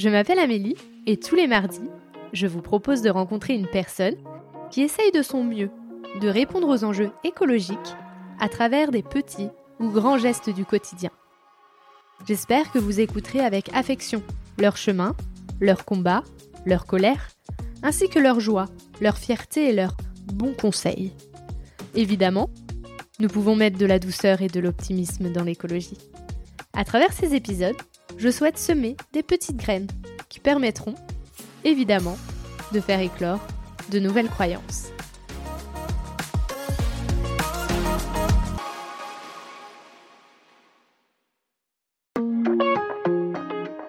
Je m'appelle Amélie et tous les mardis, je vous propose de rencontrer une personne qui essaye de son mieux de répondre aux enjeux écologiques à travers des petits ou grands gestes du quotidien. J'espère que vous écouterez avec affection leur chemin, leur combat, leur colère, ainsi que leur joie, leur fierté et leurs bons conseils. Évidemment, nous pouvons mettre de la douceur et de l'optimisme dans l'écologie. À travers ces épisodes, je souhaite semer des petites graines permettront, évidemment, de faire éclore de nouvelles croyances.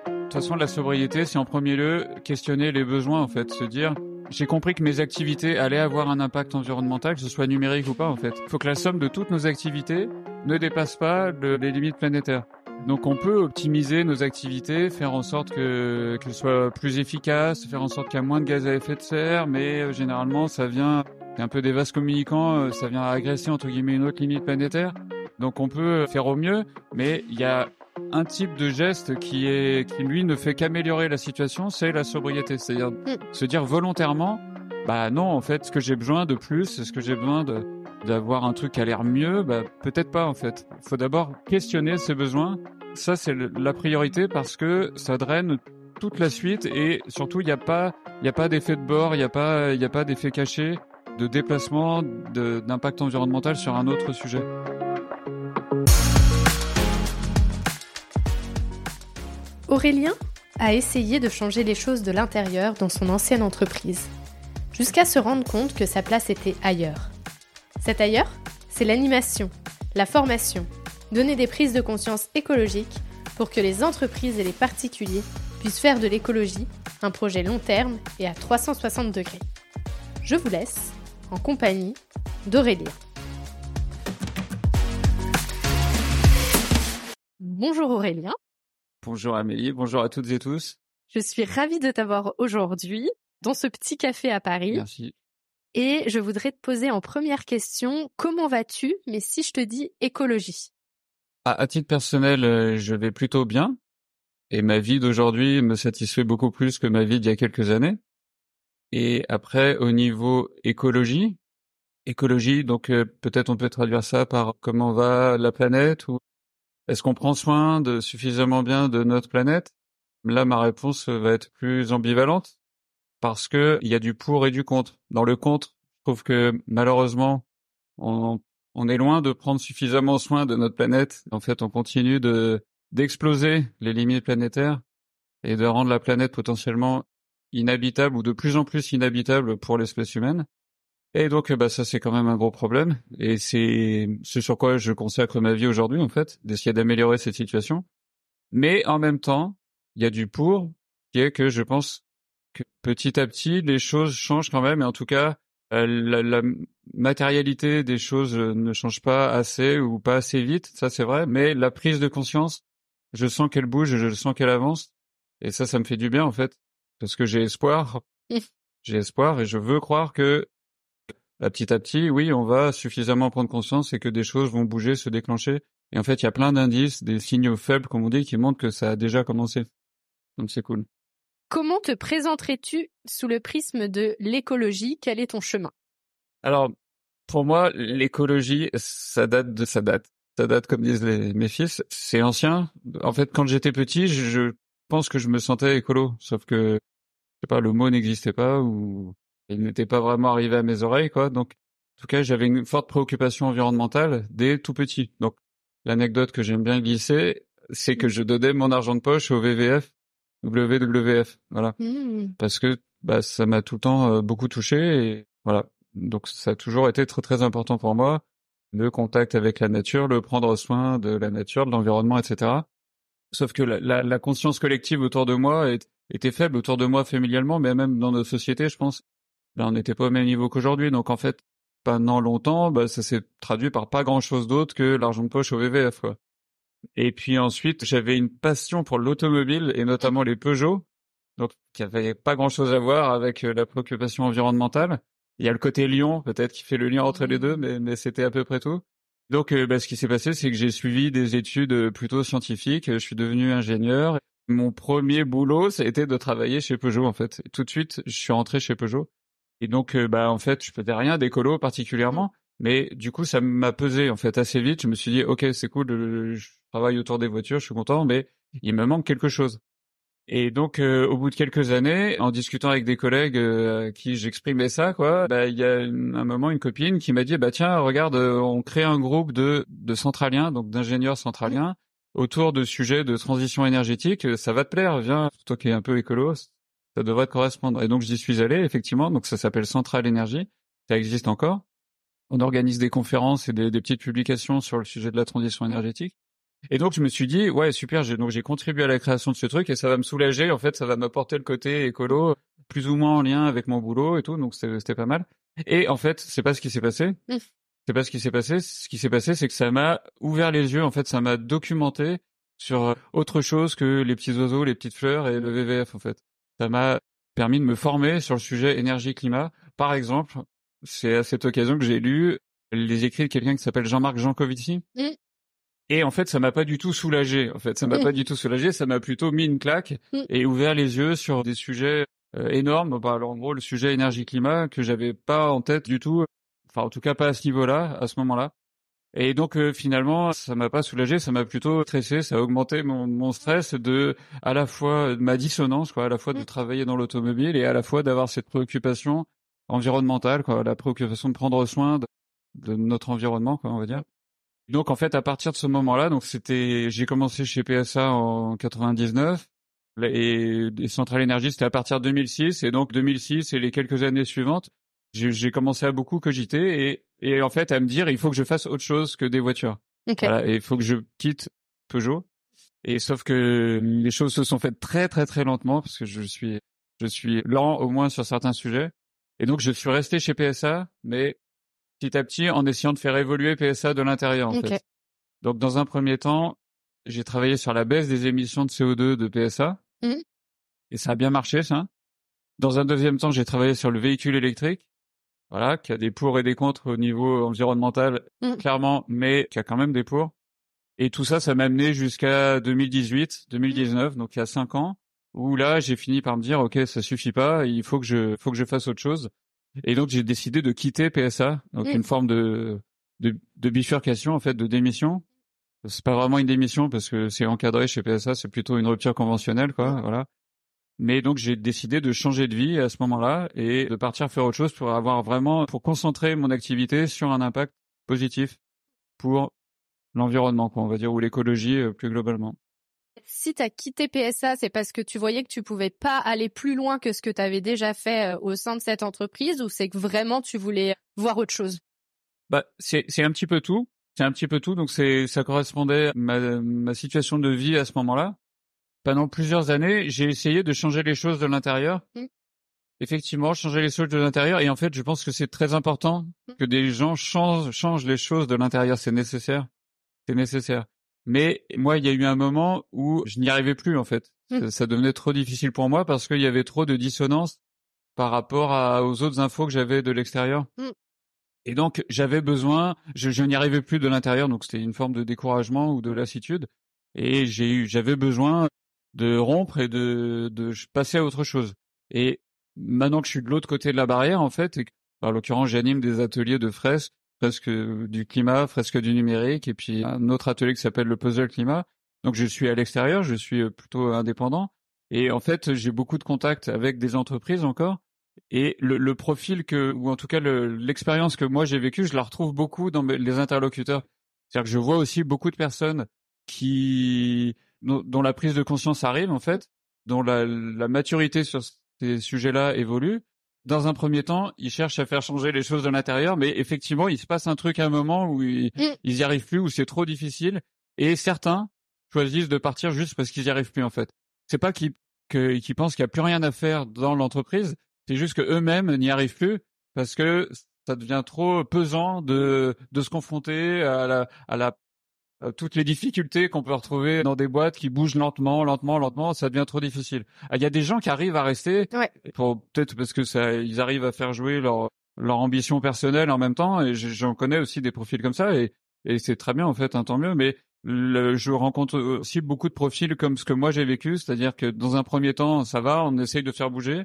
De toute façon, la sobriété, c'est en premier lieu questionner les besoins, en fait, se dire j'ai compris que mes activités allaient avoir un impact environnemental, que ce soit numérique ou pas, en fait. Il faut que la somme de toutes nos activités ne dépasse pas les limites planétaires. Donc on peut optimiser nos activités, faire en sorte que qu'elles soient plus efficaces, faire en sorte qu'il y ait moins de gaz à effet de serre, mais euh, généralement ça vient un peu des vases communicants, euh, ça vient agresser entre guillemets une autre limite planétaire. Donc on peut faire au mieux, mais il y a un type de geste qui est qui lui ne fait qu'améliorer la situation, c'est la sobriété, c'est-à-dire mm. se dire volontairement bah non en fait ce que j'ai besoin de plus, ce que j'ai besoin de d'avoir un truc a l'air mieux, bah peut-être pas en fait. Il faut d'abord questionner ses besoins. Ça c'est la priorité parce que ça draine toute la suite et surtout il n'y a pas a pas d'effet de bord, il n'y a pas a pas d'effet caché de déplacement, d'impact environnemental sur un autre sujet. Aurélien a essayé de changer les choses de l'intérieur dans son ancienne entreprise, jusqu'à se rendre compte que sa place était ailleurs. Cet ailleurs, c'est l'animation, la formation, donner des prises de conscience écologiques pour que les entreprises et les particuliers puissent faire de l'écologie un projet long terme et à 360 degrés. Je vous laisse en compagnie d'Aurélien. Bonjour Aurélien. Bonjour Amélie, bonjour à toutes et tous. Je suis ravie de t'avoir aujourd'hui dans ce petit café à Paris. Merci. Et je voudrais te poser en première question, comment vas-tu, mais si je te dis écologie à, titre personnel, euh, je vais plutôt bien. Et ma vie d'aujourd'hui me satisfait beaucoup plus que ma vie d'il y a quelques années. Et après, au niveau écologie, écologie, donc euh, peut-être on peut traduire ça par comment va la planète ou est-ce qu'on prend soin suffisamment bien de notre planète? Là, ma réponse va être plus ambivalente parce que il y a du pour et du contre. Dans le contre, je trouve que malheureusement, on, est loin de prendre suffisamment soin de notre planète. En fait, on continue de d'exploser les limites planétaires et de rendre la planète potentiellement inhabitable ou de plus en plus inhabitable pour l'espèce humaine. Et donc, bah, ça, c'est quand même un gros problème. Et c'est ce sur quoi je consacre ma vie aujourd'hui, en fait, d'essayer d'améliorer cette situation. Mais en même temps, il y a du pour, qui est que je pense petit à petit, les choses changent quand même. Et en tout cas, euh, la, la, matérialité des choses ne change pas assez ou pas assez vite, ça c'est vrai. Mais la prise de conscience, je sens qu'elle bouge, je sens qu'elle avance. Et ça, ça me fait du bien, en fait. Parce que j'ai espoir. j'ai espoir et je veux croire que petit à petit, oui, on va suffisamment prendre conscience et que des choses vont bouger, se déclencher. Et en fait, il y a plein d'indices, des signaux faibles, comme on dit, qui montrent que ça a déjà commencé. Donc c'est cool. Comment te présenterais-tu sous le prisme de l'écologie? Quel est ton chemin? Alors, pour moi, l'écologie, ça date de sa date. Ça date, comme disent les, mes fils, c'est ancien. En fait, quand j'étais petit, je, je pense que je me sentais écolo, sauf que, je sais pas, le mot n'existait pas ou il n'était pas vraiment arrivé à mes oreilles, quoi. Donc, en tout cas, j'avais une forte préoccupation environnementale dès tout petit. Donc, l'anecdote que j'aime bien glisser, c'est que je donnais mon argent de poche au WWF, WWF, voilà, mmh. parce que bah ça m'a tout le temps euh, beaucoup touché et voilà. Donc, ça a toujours été très très important pour moi le contact avec la nature, le prendre soin de la nature, de l'environnement, etc. Sauf que la, la, conscience collective autour de moi était faible autour de moi familialement, mais même dans nos sociétés, je pense. Là, on n'était pas au même niveau qu'aujourd'hui. Donc, en fait, pendant longtemps, bah, ça s'est traduit par pas grand chose d'autre que l'argent de poche au VVF, quoi. Et puis ensuite, j'avais une passion pour l'automobile et notamment les Peugeot. Donc, qui avait pas grand chose à voir avec euh, la préoccupation environnementale. Il y a le côté Lyon, peut-être, qui fait le lien entre les deux, mais, mais c'était à peu près tout. Donc, euh, bah, ce qui s'est passé, c'est que j'ai suivi des études euh, plutôt scientifiques. Je suis devenu ingénieur. mon premier boulot, ça a été de travailler chez Peugeot en fait. tout de suite, je suis rentré chez Peugeot. Et donc, bah en fait, je faisais rien d'écolo particulièrement, mais du coup, ça m'a pesé en fait assez vite. Je me suis dit, ok, c'est cool, je travaille autour des voitures, je suis content, mais il me manque quelque chose. Et donc, euh, au bout de quelques années, en discutant avec des collègues euh, à qui j'exprimais ça, quoi, bah, il y a un moment une copine qui m'a dit, bah tiens, regarde, on crée un groupe de de centraliens, donc d'ingénieurs centraliens, autour de sujets de transition énergétique. Ça va te plaire, viens, toi qui es un peu écolo, ça devrait te correspondre. Et donc j'y suis allé effectivement. Donc ça s'appelle Centrale Énergie. Ça existe encore. On organise des conférences et des, des, petites publications sur le sujet de la transition énergétique. Et donc je me suis dit ouais super. J'ai donc j'ai contribué à la création de ce truc et ça va me soulager. En fait, ça va m'apporter le côté écolo plus ou moins en lien avec mon boulot et tout. Donc c'était pas mal. Et en fait, c'est pas ce qui s'est passé. Mmh. C'est pas ce qui s'est passé. Ce qui s'est passé, c'est que ça m'a ouvert les yeux. En fait, ça m'a documenté sur autre chose que les petits oiseaux, les petites fleurs et le VVF. En fait, ça m'a permis de me former sur le sujet énergie-climat. Par exemple, c'est à cette occasion que j'ai lu les écrits de quelqu'un qui s'appelle Jean-Marc Jancovici. Mmh. Et en fait, ça m'a pas du tout soulagé. En fait, ça m'a mmh. pas du tout soulagé. Ça m'a plutôt mis une claque mmh. et ouvert les yeux sur des sujets euh, énormes. Bah, alors en gros, le sujet énergie-climat que j'avais pas en tête du tout. Enfin, en tout cas, pas à ce niveau-là, à ce moment-là. Et donc euh, finalement, ça m'a pas soulagé, ça m'a plutôt stressé, ça a augmenté mon, mon, stress de à la fois ma dissonance, quoi, à la fois de travailler dans l'automobile et à la fois d'avoir cette préoccupation environnementale, quoi, la préoccupation de prendre soin de, de, notre environnement, quoi, on va dire. Donc en fait, à partir de ce moment-là, donc c'était, j'ai commencé chez PSA en 99 et, et Centrale Énergie, c'était à partir de 2006 et donc 2006 et les quelques années suivantes, j'ai commencé à beaucoup cogiter et, et en fait à me dire il faut que je fasse autre chose que des voitures. Voilà, et il faut que je quitte Peugeot. Et sauf que les choses se sont faites très très très lentement parce que je suis je suis lent au moins sur certains sujets. Et donc je suis resté chez PSA, mais petit à petit en essayant de faire évoluer PSA de l'intérieur en fait. Donc dans un premier temps, j'ai travaillé sur la baisse des émissions de CO2 de PSA. Mmh. Et ça a bien marché ça. Dans un deuxième temps, j'ai travaillé sur le véhicule électrique voilà, qui a des pour et des contre au niveau environnemental, mmh. clairement, mais qui a quand même des pour. Et tout ça, ça m'a amené jusqu'à 2018, 2019, donc il y a cinq ans, où là, j'ai fini par me dire, ok, ça suffit pas, il faut que je, faut que je fasse autre chose. Et donc, j'ai décidé de quitter PSA, donc mmh. une forme de, de, de bifurcation, en fait, de démission. C'est pas vraiment une démission parce que c'est encadré chez PSA, c'est plutôt une rupture conventionnelle, quoi, voilà. Mais donc j'ai décidé de changer de vie à ce moment-là et de partir faire autre chose pour avoir vraiment pour concentrer mon activité sur un impact positif pour l'environnement, quoi, on va dire, ou l'écologie euh, plus globalement. Si tu as quitté PSA, c'est parce que tu voyais que tu pouvais pas aller plus loin que ce que tu avais déjà fait euh, au sein de cette entreprise ou c'est que vraiment tu voulais voir autre chose? Bah, c'est un petit peu tout. C'est un petit peu tout, donc c'est ça correspondait à ma, ma situation de vie à ce moment-là pendant plusieurs années, j'ai essayé de changer les choses de l'intérieur. Mm. Effectivement, changer les choses de l'intérieur. Et en fait, je pense que c'est très important mm. que des gens changent, changent les choses de l'intérieur. C'est nécessaire. C'est nécessaire. Mais moi, il y a eu un moment où je n'y arrivais plus, en fait. Mm. Ça, devenait trop difficile pour moi parce qu'il y avait trop de dissonance par rapport à, aux autres infos que j'avais de l'extérieur. Et donc, j'avais besoin, je, je n'y arrivais plus de l'intérieur, donc c'était une forme de découragement ou de lassitude. Et j'ai eu, j'avais besoin de rompre et de, de passer à autre chose. Et maintenant que je suis de l'autre côté de la barrière, en fait, et en l'occurrence, j'anime des ateliers de fresques, fresques du climat, fresques du numérique, et puis un autre atelier qui s'appelle le puzzle climat. Donc je suis à l'extérieur, je suis plutôt indépendant. Et en fait, j'ai beaucoup de contacts avec des entreprises encore. Et le, profil que, ou en tout cas l'expérience que moi j'ai vécue, je la retrouve beaucoup dans les interlocuteurs. C'est-à-dire que je vois aussi beaucoup de personnes qui dont, la prise de conscience arrive en fait, dont la maturité sur ces sujets-là évolue. Dans un premier temps, ils cherchent à faire changer les choses de l'intérieur, mais effectivement, il se passe un truc à un moment où ils, mm. ils y arrivent plus, où c'est trop difficile, et certains choisissent de partir juste parce qu'ils y arrivent plus en fait. C'est pas qu'ils pensent qu'il y a plus rien à faire dans l'entreprise, c'est juste que eux-mêmes n'y arrivent plus parce que ça devient trop pesant de de se confronter à la à la toutes les difficultés qu'on peut retrouver dans des boîtes qui bougent lentement, lentement, lentement, ça devient trop difficile. Ah, il y a des gens qui arrivent à rester, peut-être parce que ça, ils arrivent à faire jouer leur leur ambition personnelle en même temps. Et j'en connais aussi des profils comme ça, et, et c'est très bien en fait, hein, tant mieux. Mais je rencontre aussi beaucoup de profils comme ce que moi j'ai vécu, c'est-à-dire que dans un premier temps, ça va, on essaye de faire bouger,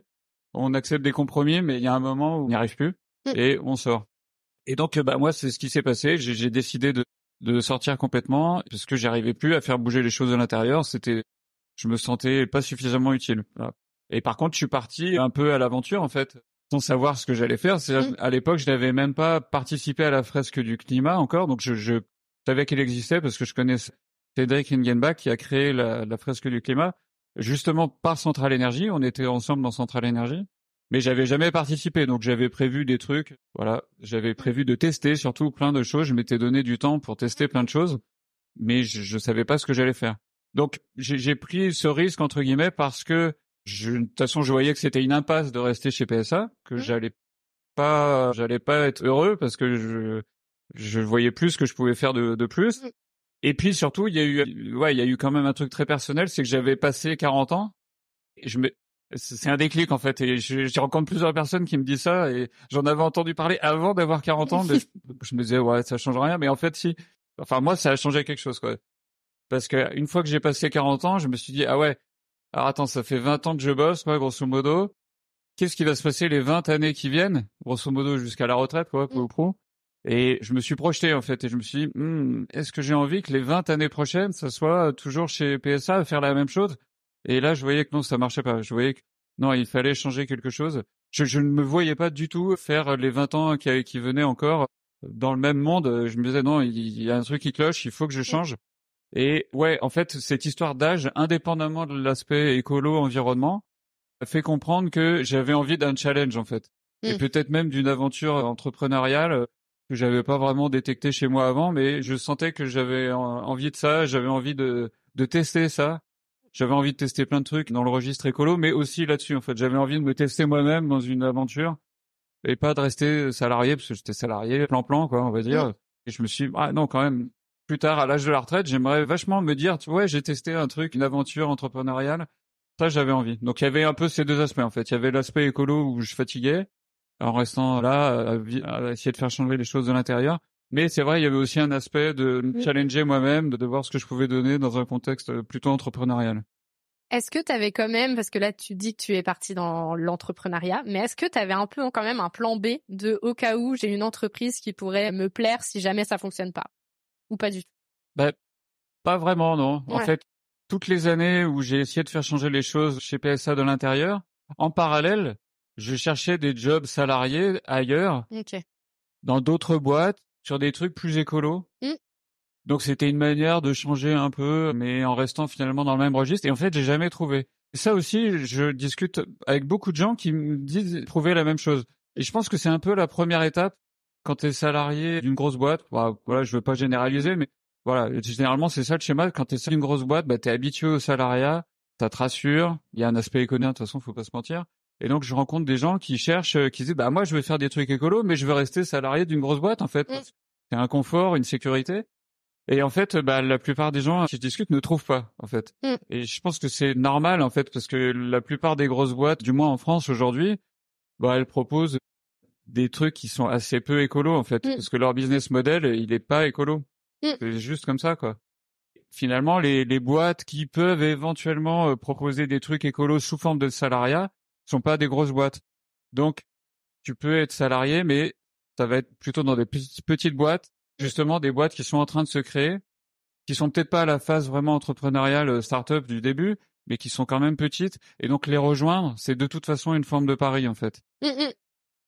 on accepte des compromis, mais il y a un moment où on n'y arrive plus mm. et on sort. Et donc, bah moi, c'est ce qui s'est passé. J'ai décidé de, de sortir complètement parce que j'arrivais plus à faire bouger les choses de l'intérieur. C'était, je me sentais pas suffisamment utile. Et par contre, je suis parti un peu à l'aventure en fait, sans savoir ce que j'allais faire. Mm. À l'époque, je n'avais même pas participé à la fresque du climat encore, donc je, je savais qu'elle existait parce que je connais Cédric Ingenbach qui a créé la, la fresque du climat justement par Centrale Énergie. On était ensemble dans Centrale Énergie, mais j'avais jamais participé, donc j'avais prévu des trucs. Voilà, j'avais prévu de tester surtout plein de choses. Je m'étais donné du temps pour tester plein de choses, mais je, je savais pas ce que j'allais faire. Donc j'ai pris ce risque entre guillemets parce que je, de toute façon je voyais que c'était une impasse de rester chez PSA, que mmh. j'allais pas, j'allais pas être heureux parce que je je voyais plus ce que je pouvais faire de, de plus. Mmh. Et puis surtout, il y a eu, ouais, il y a eu quand même un truc très personnel, c'est que j'avais passé 40 ans. Et je me, c'est un déclic en fait. Et j'ai rencontré plusieurs personnes qui me disent ça, et j'en avais entendu parler avant d'avoir 40 ans, mais je, me disais ouais, ça change rien. Mais en fait, si. Enfin moi, ça a changé quelque chose quoi. Parce que une fois que j'ai passé 40 ans, je me suis dit ah ouais. Alors attends, ça fait 20 ans que je bosse, quoi, grosso modo. Qu'est-ce qui va se passer les 20 années qui viennent, grosso modo jusqu'à la retraite, quoi, pour pro et je me suis projeté en fait et je me suis dit, hmm, est-ce que j'ai envie que les 20 années prochaines, ça soit toujours chez PSA à faire la même chose? Et là, je voyais que non, ça marchait pas. Je voyais que non, il fallait changer quelque chose. Je, je ne me voyais pas du tout faire les 20 ans qui, qui venaient encore dans le même monde. Je me disais non, il, il y a un truc qui cloche, il faut que je change. Et ouais, en fait, cette histoire d'âge, indépendamment de l'aspect écolo, environnement, fait comprendre que j'avais envie d'un challenge en fait. Et mmh. peut-être même d'une aventure entrepreneuriale que j'avais pas vraiment détecté chez moi avant, mais je sentais que j'avais envie de ça, j'avais envie de, de tester ça. J'avais envie de tester plein de trucs dans le registre écolo, mais aussi là-dessus, en fait. J'avais envie de me tester moi-même dans une aventure et pas de rester salarié, parce que j'étais salarié plan-plan, quoi, on va dire. Et je me suis dit, ah non, quand même, plus tard, à l'âge de la retraite, j'aimerais vachement me dire, tu vois, j'ai testé un truc, une aventure entrepreneuriale. Ça, j'avais envie. Donc, il y avait un peu ces deux aspects, en fait. Il y avait l'aspect écolo où je fatiguais, en restant là à, essayer de faire changer les choses de l'intérieur. Mais c'est vrai, il y avait aussi un aspect de me challenger moi-même, de, de voir ce que je pouvais donner dans un contexte plutôt entrepreneurial. Est-ce que tu avais quand même, parce que là tu dis que tu es parti dans l'entrepreneuriat, mais est-ce que tu avais un peu quand même un plan B de au cas où j'ai une entreprise qui pourrait me plaire si jamais ça fonctionne pas? Ou pas du tout? Bah, Pas vraiment, non. En fait, toutes les années où j'ai essayé de faire changer les choses chez PSA de l'intérieur, en parallèle, je cherchais des jobs salariés ailleurs, dans d'autres boîtes, sur des trucs plus écolos. Mmh. Donc c'était une manière de changer un peu, mais en restant finalement dans le même registre. Et en fait, j'ai jamais trouvé. Et ça aussi, je discute avec beaucoup de gens qui me disent trouver la même chose. Et je pense que c'est un peu la première étape quand tu es salarié d'une grosse boîte. Bah, voilà, je veux pas généraliser, mais voilà, généralement c'est ça le schéma. Quand tu es d'une grosse boîte, bah, tu es habitué au salariat, ça te rassure. Il y a un aspect économique, de toute façon, faut pas se mentir. Et donc je rencontre des gens qui cherchent, euh, qui disent bah moi je veux faire des trucs écolos, mais je veux rester salarié d'une grosse boîte en fait. Mm. C'est un confort, une sécurité. Et en fait, bah la plupart des gens qui je discute ne trouvent pas en fait. Mm. Et je pense que c'est normal en fait parce que la plupart des grosses boîtes, du moins en France aujourd'hui, bah elles proposent des trucs qui sont assez peu écolos en fait, mm. parce que leur business model il est pas écolo. C'est juste comme ça quoi. Finalement, les, les boîtes qui peuvent éventuellement euh, proposer des trucs écolos sous forme de salariat, sont pas des grosses boîtes. Donc, tu peux être salarié, mais ça va être plutôt dans des petites boîtes, justement des boîtes qui sont en train de se créer, qui sont peut-être pas à la phase vraiment entrepreneuriale euh, start-up du début, mais qui sont quand même petites. Et donc les rejoindre, c'est de toute façon une forme de pari en fait. Mmh, mmh.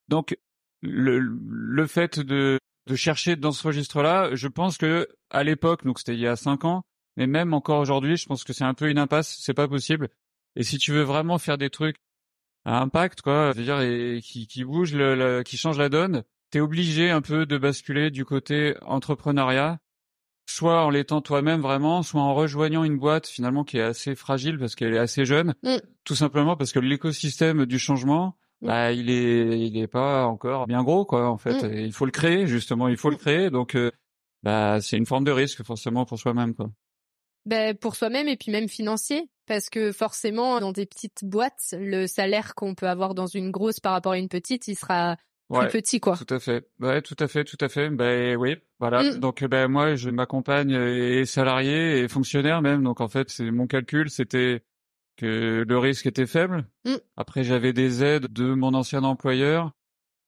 Donc le, le fait de, de chercher dans ce registre-là, je pense que à l'époque, donc c'était il y a cinq ans, mais même encore aujourd'hui, je pense que c'est un peu une impasse, c'est pas possible. Et si tu veux vraiment faire des trucs impact, quoi. dire, et qui, qui bouge, le, qui change la donne. T'es obligé un peu de basculer du côté entrepreneuriat, soit en l'étant toi-même vraiment, soit en rejoignant une boîte finalement qui est assez fragile parce qu'elle est assez jeune, mm. tout simplement parce que l'écosystème du changement, mm. bah, il est, il est pas encore bien gros, quoi. En fait, mm. il faut le créer justement, il faut le créer. Donc, euh, bah, c'est une forme de risque forcément pour soi-même, quoi. Ben, pour soi-même et puis même financier parce que forcément dans des petites boîtes le salaire qu'on peut avoir dans une grosse par rapport à une petite il sera plus petit, quoi. Tout à fait. Ouais, tout à fait, tout à fait. Ben oui, voilà. Mm. Donc ben moi, je m'accompagne et salarié et fonctionnaire même. Donc en fait, c'est mon calcul, c'était que le risque était faible. Mm. Après, j'avais des aides de mon ancien employeur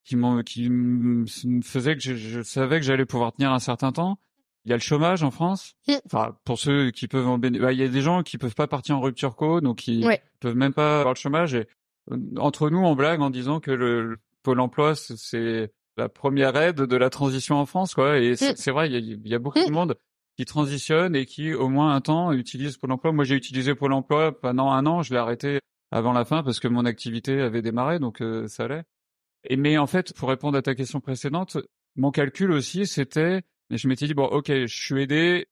qui qui me faisaient que je, savais que j'allais pouvoir tenir un certain temps. Il y a le chômage en France. Mm. Enfin, pour ceux qui peuvent en bénéficier, bah, il y a des gens qui peuvent pas partir en rupture co, donc qui peuvent même pas avoir le chômage. Et euh, entre nous, on blague en disant que le, Pôle Emploi, c'est la première aide de la transition en France, quoi. Et c'est mm. vrai, il y a, beaucoup de monde qui transitionne et qui, au moins un temps, utilise Pôle Emploi. Moi, j'ai utilisé Pôle Emploi pendant un an. Je l'ai arrêté avant la fin parce que mon activité avait démarré, donc euh, ça allait. Et mais en fait, pour répondre à ta question précédente, mon calcul aussi, c'était, je m'étais dit bon, ok, je suis aidé,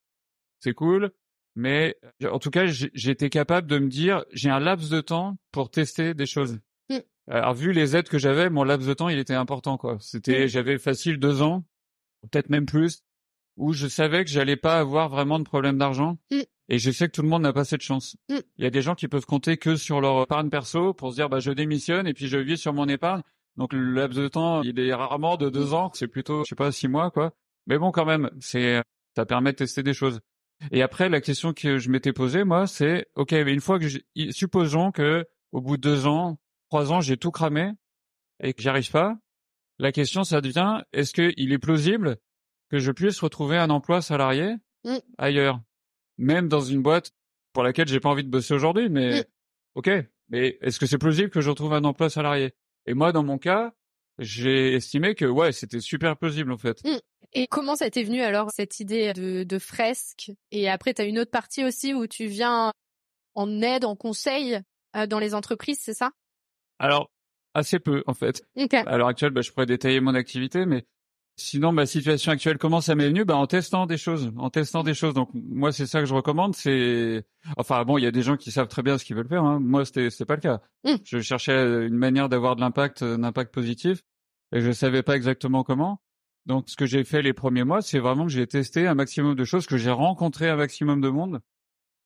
c'est cool, mais en tout cas, j'étais capable de me dire, j'ai un laps de temps pour tester des choses. Mm. Alors vu les aides que j'avais, mon laps de temps, il était important quoi. C'était, mm. j'avais facile deux ans, peut-être même plus, où je savais que j'allais pas avoir vraiment de problème d'argent. Mm. Et je sais que tout le monde n'a pas cette chance. Il y a des gens qui peuvent compter que sur leur épargne perso pour se dire bah je démissionne et puis je vis sur mon épargne. Donc le laps de temps, il est rarement de deux ans, c'est plutôt, je sais pas, six mois, quoi. Mais bon, quand même, c'est, ça permet de tester des choses. Et après, la question que je m'étais posée, moi, c'est, ok, mais une fois que, supposons que au bout de deux ans, trois ans, j'ai tout cramé et que j'y arrive pas, la question, ça devient, est-ce qu'il est plausible que je puisse retrouver un emploi salarié ailleurs, même dans une boîte pour laquelle j'ai pas envie de bosser aujourd'hui, mais ok, mais est-ce que c'est plausible que je retrouve un emploi salarié? Et moi, dans mon cas, j'ai estimé que ouais, c'était super plausible en fait. Mmh. Et comment ça t'est venu alors cette idée de, de fresque? Et après, tu as une autre partie aussi où tu viens en aide, en conseil euh, dans les entreprises, c'est ça? Alors, assez peu en fait. À l'heure actuelle, bah, je pourrais détailler mon activité, mais Sinon, ma situation actuelle, comment ça m'est venu? Bah, En testant des choses, en testant des choses. Donc moi, c'est ça que je recommande. C'est, enfin bon, il y a des gens qui savent très bien ce qu'ils veulent faire. Hein. Moi, c'était, c'est pas le cas. Mmh. Je cherchais une manière d'avoir de l'impact, un impact positif, et je savais pas exactement comment. Donc, ce que j'ai fait les premiers mois, c'est vraiment que j'ai testé un maximum de choses, que j'ai rencontré un maximum de monde.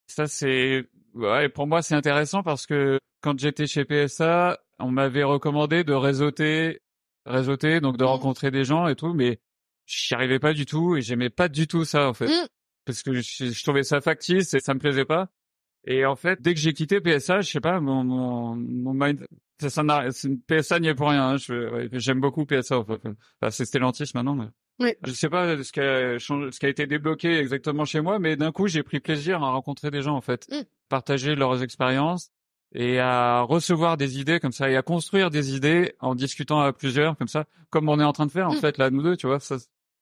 Ça, c'est, ouais, pour moi, c'est intéressant parce que quand j'étais chez PSA, on m'avait recommandé de réseauter réseauter, donc de mmh. rencontrer des gens et tout, mais j'y arrivais pas du tout et j'aimais pas du tout ça en fait, mmh. parce que je, trouvais ça factice et ça me plaisait pas. Et en fait, dès que j'ai quitté PSA, je sais pas, mon mon, mon mind, ça, ça PSA n'y est pour rien. Hein, J'aime beaucoup PSA. Enfin, c'est Stellantis maintenant. Mais... Oui. Je sais pas ce qui a ce qui a été débloqué exactement chez moi, mais d'un coup, j'ai pris plaisir à rencontrer des gens en fait, mmh. partager leurs expériences, et à recevoir des idées comme ça et à construire des idées en discutant à plusieurs comme ça, comme on est en train de faire en mm. fait là nous deux, tu vois, ça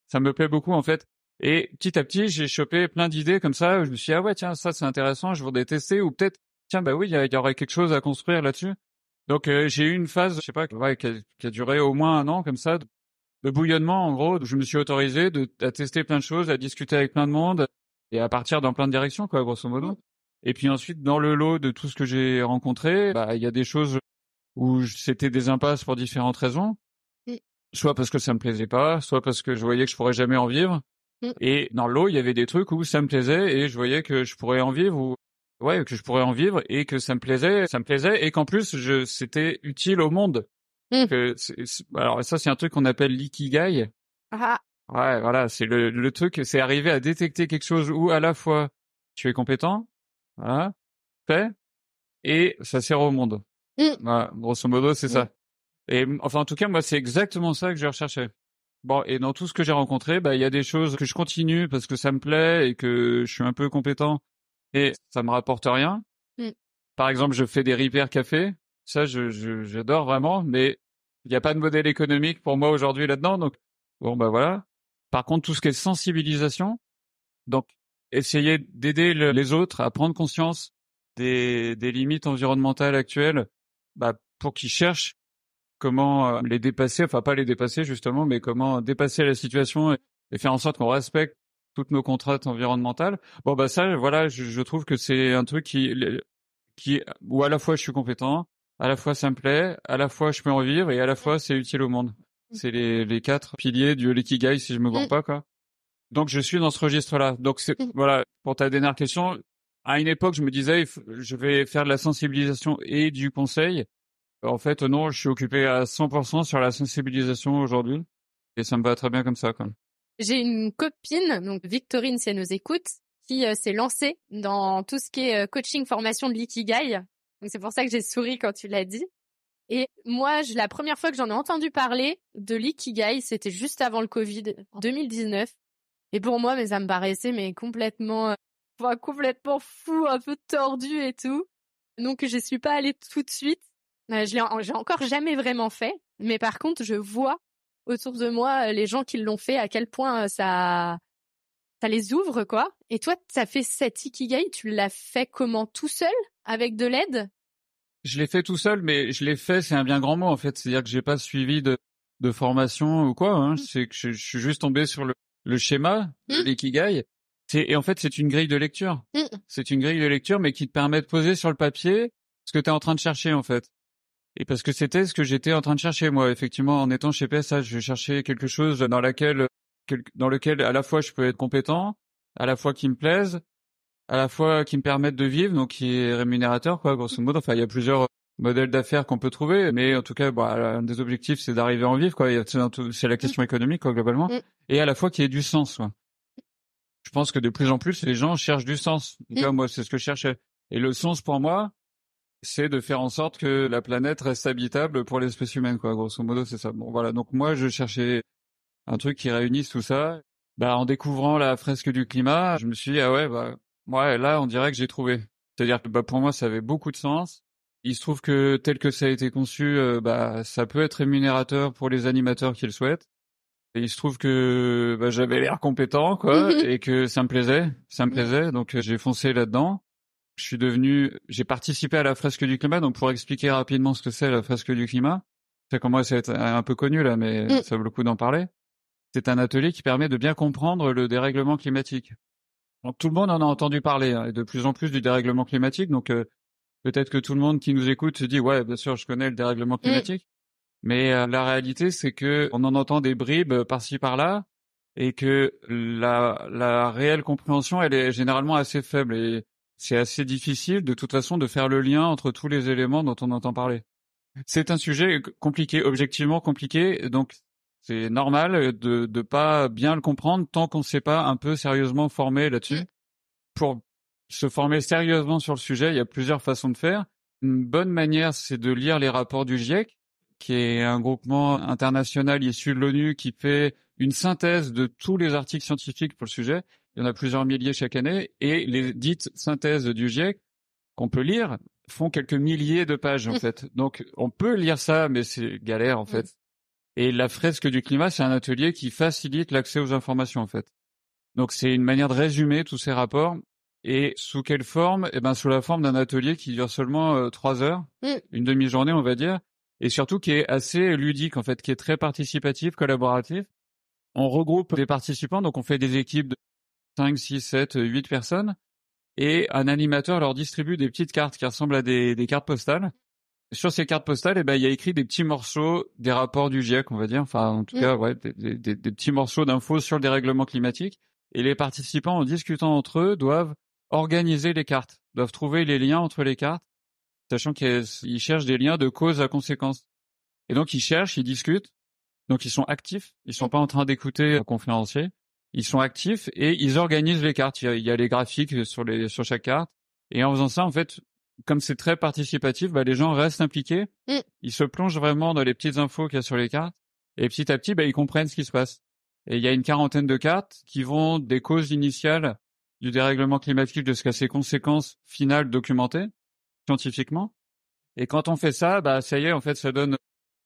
ça me plaît beaucoup en fait. Et petit à petit, j'ai chopé plein d'idées comme ça. Je me suis dit, ah ouais tiens ça c'est intéressant, je voudrais tester ou peut-être tiens bah oui il y, aurait quelque chose à construire là-dessus. Donc euh, j'ai eu une phase, je sais pas, ouais, qui, a, qui, a, duré au moins un an comme ça, de, bouillonnement en gros. Où je me suis autorisé de, à tester plein de choses, à discuter avec plein de monde et à partir dans plein de directions quoi, grosso modo. Et puis ensuite, dans le lot de tout ce que j'ai rencontré, bah, il y a des choses où c'était des impasses pour différentes raisons. Mm. Soit parce que ça me plaisait pas, soit parce que je voyais que je pourrais jamais en vivre. Mm. Et dans le lot, il y avait des trucs où ça me plaisait et je voyais que je pourrais en vivre ou ouais, que je pourrais en vivre et que ça me plaisait, ça me plaisait et qu'en plus je c'était utile au monde. Mm. Que alors ça c'est un truc qu'on appelle l'ikigai. Ah. Ouais, voilà, c'est le, le truc, c'est arriver à détecter quelque chose où à la fois tu es compétent, voilà, fait, et ça sert au monde. Mmh. Voilà, grosso modo, c'est mmh. ça. Et enfin, en tout cas, moi, c'est exactement ça que je recherchais. Bon, et dans tout ce que j'ai rencontré, bah, il y a des choses que je continue parce que ça me plaît et que je suis un peu compétent et ça me rapporte rien. Mmh. Par exemple, je fais des repairs café. Ça, je, j'adore vraiment, mais il n'y a pas de modèle économique pour moi aujourd'hui là-dedans. Donc, bon, bah voilà. Par contre, tout ce qui est sensibilisation, donc essayer d'aider les autres à prendre conscience des, des limites environnementales actuelles bah, pour qu'ils cherchent comment euh, les dépasser, enfin pas les dépasser justement, mais comment dépasser la situation et, faire en sorte qu'on respecte toutes nos contraintes environnementales. Bon bah ça, voilà, je, je trouve que c'est un truc qui, qui, où à la fois je suis compétent, à la fois ça me plaît, à la fois je peux en vivre et à la fois c'est utile au monde. Mmh. C'est les, les quatre piliers du Likigai si je me vois mmh. pas quoi. Donc je suis dans ce registre-là. Donc c'est mmh. voilà pour ta dernière question. À une époque, je me disais, je vais faire de la sensibilisation et du conseil. En fait, non, je suis occupé à 100% sur la sensibilisation aujourd'hui. Et ça me va très bien comme ça, quoi. J'ai une copine, donc Victorine, si elle nous écoute, qui euh, s'est lancée dans tout ce qui est euh, coaching formation de l'ikigai. Donc c'est pour ça que j'ai souri quand tu l'as dit. Et moi, la première fois que j'en ai entendu parler de l'ikigai, c'était juste avant le Covid, en 2019. Et pour moi, mais ça me paraissait mais complètement, euh, complètement fou, un peu tordu et tout. Donc je suis pas allée tout de suite. Je l'ai, j'ai encore jamais vraiment fait. Mais par contre, je vois autour de moi euh, les gens qui l'ont fait, à quel point ça, ça les ouvre, quoi. Et toi, ça fait cet ikigai, tu l'as fait comment? Tout seul, avec de l'aide? Je l'ai fait tout seul, mais je l'ai fait, c'est un bien grand mot en fait. C'est-à-dire que j'ai pas suivi de, de formation ou quoi. Hein. Mmh. C'est que je, suis juste tombé sur le, le schéma de mmh. l'ikigai. et en fait, c'est une grille de lecture. Mmh. C'est une grille de lecture, mais qui te permet de poser sur le papier ce que tu es en train de chercher en fait. Et parce que c'était ce que j'étais en train de chercher moi, effectivement, en étant chez PSA, je cherchais quelque chose dans laquelle, dans lequel à la fois je peux être compétent, à la fois qui me plaise, à la fois qui me permette de vivre, donc qui est rémunérateur, quoi, grosso modo. Enfin, il y a plusieurs modèles d'affaires qu'on peut trouver, mais en tout cas, bah, un des objectifs, c'est d'arriver à en vivre, quoi. C'est la question économique, quoi, globalement, mm. et à la fois qui ait du sens, quoi. Je pense que de plus en plus, les gens cherchent du sens. Mm. moi, c'est ce que je cherchais. Et le sens pour moi, c'est de faire en sorte que la planète reste habitable pour l'espèce humaine, quoi. Grosso modo, c'est ça. Bon, voilà. Donc moi, je cherchais un truc qui réunisse tout ça. Bah, en découvrant la fresque du climat, je me suis dit ah ouais, bah, moi là, on dirait que j'ai trouvé. C'est-à-dire que bah, pour moi, ça avait beaucoup de sens. Il se trouve que tel que ça a été conçu, euh, bah, ça peut être rémunérateur pour les animateurs qui le souhaitent. Et il se trouve que bah, j'avais l'air compétent, quoi, et que ça me plaisait, ça me plaisait, donc euh, j'ai foncé là-dedans je suis devenu, j'ai participé à la fresque du climat. Donc pour expliquer rapidement ce que c'est la fresque du climat, c'est comme moi c'est un peu connu là, mais mm. ça vaut le coup d'en parler. C'est un atelier qui permet de bien comprendre le dérèglement climatique. Donc tout le monde en a entendu parler hein, et de plus en plus du dérèglement climatique. Donc euh, peut-être que tout le monde qui nous écoute se dit ouais bien sûr je connais le dérèglement mm. climatique, mais euh, la réalité c'est que on en entend des bribes par-ci par-là et que la, la réelle compréhension elle est généralement assez faible et c'est assez difficile de toute façon de faire le lien entre tous les éléments dont on entend parler. C'est un sujet compliqué, objectivement compliqué, donc c'est normal de ne pas bien le comprendre tant qu'on ne s'est pas un peu sérieusement formé là-dessus. Pour se former sérieusement sur le sujet, il y a plusieurs façons de faire. Une bonne manière, c'est de lire les rapports du GIEC, qui est un groupement international issu de l'ONU qui fait une synthèse de tous les articles scientifiques pour le sujet il y en a plusieurs milliers chaque année, et les dites synthèses du GIEC qu'on peut lire font quelques milliers de pages en fait. Donc on peut lire ça, mais c'est galère en fait. Et la fresque du climat, c'est un atelier qui facilite l'accès aux informations en fait. Donc c'est une manière de résumer tous ces rapports. Et sous quelle forme? Eh ben sous la forme d'un atelier qui dure seulement euh, trois heures, mm. une demi-journée on va dire, et surtout qui est assez ludique en fait, qui est très participatif, collaboratif. On regroupe des participants, donc on fait des équipes de 5, 6, 7, 8 personnes. Et un animateur leur distribue des petites cartes qui ressemblent à des, des cartes postales. Sur ces cartes postales, eh ben, il y a écrit des petits morceaux des rapports du GIEC, on va dire. Enfin, en tout mm. cas, ouais, des, des, des petits morceaux d'infos sur le dérèglement climatique. Et les participants, en discutant entre eux, doivent organiser les cartes, doivent trouver les liens entre les cartes, sachant qu'ils cherchent des liens de cause à conséquence. Et donc, ils cherchent, ils discutent. Donc, ils sont actifs. Ils sont mm. pas en train d'écouter un conférencier ils sont actifs et ils organisent les cartes. Il y a, les graphiques sur les sur chaque carte. Et en faisant ça, en fait, comme c'est très participatif, bah, les gens restent impliqués. Mm. Ils se plongent vraiment dans les petites infos qu'il y a sur les cartes. Et petit à petit, bah, ils comprennent ce qui se passe. Et il y a une quarantaine de cartes qui vont des causes initiales du dérèglement climatique jusqu'à ses conséquences finales documentées scientifiquement. Et quand on fait ça, bah ça y est, en fait, ça donne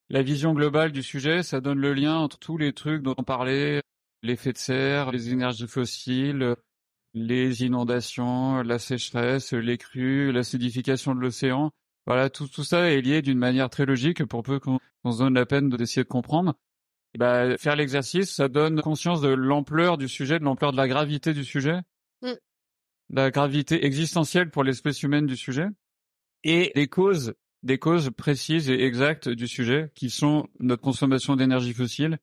la vision globale du sujet, ça donne le lien entre tous les trucs dont on parlait, l'effet de serre, les énergies fossiles, les inondations, la sécheresse, les crues, l'acidification de l'océan. Voilà, tout, tout ça est lié d'une manière très logique pour peu qu'on se donne la peine d'essayer de comprendre. Et bah, faire l'exercice, ça donne conscience de l'ampleur du sujet, de l'ampleur de la gravité du sujet, mm. la gravité existentielle pour l'espèce humaine du sujet, et les causes, des causes précises et exactes du sujet, qui sont notre consommation d'énergie fossile,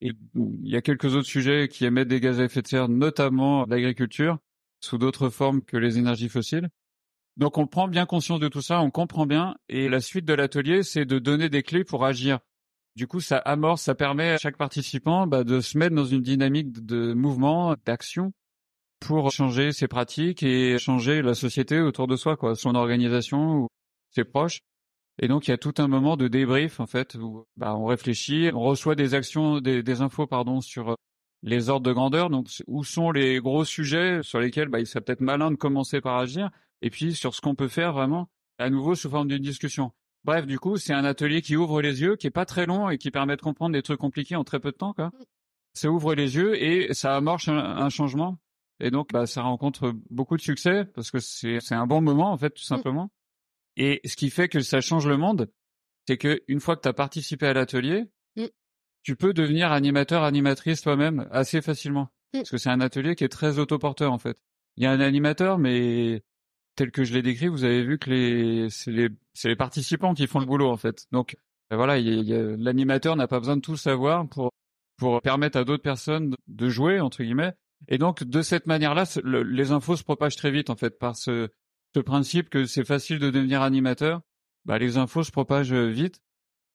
il y a quelques autres sujets qui émettent des gaz à effet de serre, notamment l'agriculture, sous d'autres formes que les énergies fossiles. Donc on prend bien conscience de tout ça, on comprend bien, et la suite de l'atelier, c'est de donner des clés pour agir. Du coup, ça amorce, ça permet à chaque participant bah, de se mettre dans une dynamique de mouvement, d'action, pour changer ses pratiques et changer la société autour de soi, quoi, son organisation ou ses proches. Et donc il y a tout un moment de débrief en fait où bah, on réfléchit, on reçoit des actions, des, des infos pardon sur les ordres de grandeur, donc où sont les gros sujets sur lesquels bah, il serait peut-être malin de commencer par agir, et puis sur ce qu'on peut faire vraiment à nouveau sous forme d'une discussion. Bref, du coup, c'est un atelier qui ouvre les yeux, qui est pas très long et qui permet de comprendre des trucs compliqués en très peu de temps. Quoi. Ça ouvre les yeux et ça amorce un, changement. Et donc, bah, ça rencontre beaucoup de succès parce que c'est c'est un bon moment en fait, tout mm. simplement. Et ce qui fait que ça change le monde, c'est que une fois que tu as participé à l'atelier, mm. tu peux devenir animateur, animatrice toi-même assez facilement. Parce que c'est un atelier qui est très autoporteur en fait. Il y a un animateur, mais tel que je l'ai décrit, vous avez vu que les c'est les participants qui font le boulot en fait. Donc ben voilà, l'animateur n'a pas besoin de tout savoir pour pour permettre à d'autres personnes de jouer entre guillemets. Et donc de cette manière-là, les infos se propagent très vite en fait par ce, ce principe que c'est facile de devenir animateur. Bah, les infos se propagent vite.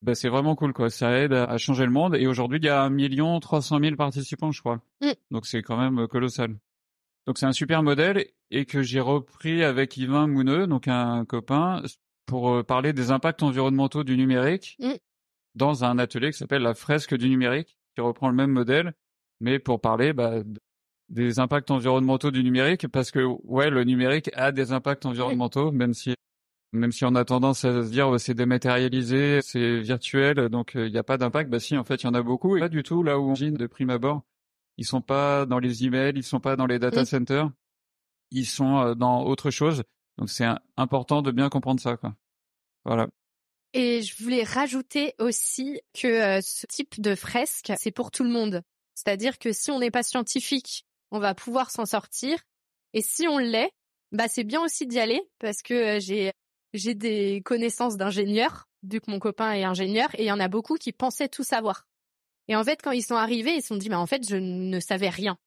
Bah, c'est vraiment cool quoi. Ça aide à, changer le monde. Et aujourd'hui, il y a un million trois cent mille participants, je crois. Mm. Donc c'est quand même colossal. Donc c'est un super modèle et que j'ai repris avec Yvain Mouneux, donc un copain, pour euh, parler des impacts environnementaux du numérique mm. dans un atelier qui s'appelle la fresque du numérique, qui reprend le même modèle, mais pour parler bah, des impacts environnementaux du numérique, parce que ouais, le numérique a des impacts environnementaux, même si même si on a tendance à se dire c'est dématérialisé, c'est virtuel, donc euh, il n'y a pas d'impact. Bah si, en fait, il y en a beaucoup. Et pas du tout là où on de prime abord. Ils sont pas dans les emails, ils sont pas dans les data centers, ils sont euh, dans autre chose. Donc c'est important de bien comprendre ça, quoi. Voilà. Et je voulais rajouter aussi que euh, ce type de fresque, c'est pour tout le monde. C'est-à-dire que si on n'est pas scientifique, on va pouvoir s'en sortir. Et si on l'est, bah c'est bien aussi d'y aller parce que euh, j'ai j'ai des connaissances d'ingénieurs, vu que mon copain est ingénieur, et il y en a beaucoup qui pensaient tout savoir. Et en fait, quand ils sont arrivés, ils se sont dit, mais en fait, je ne savais rien.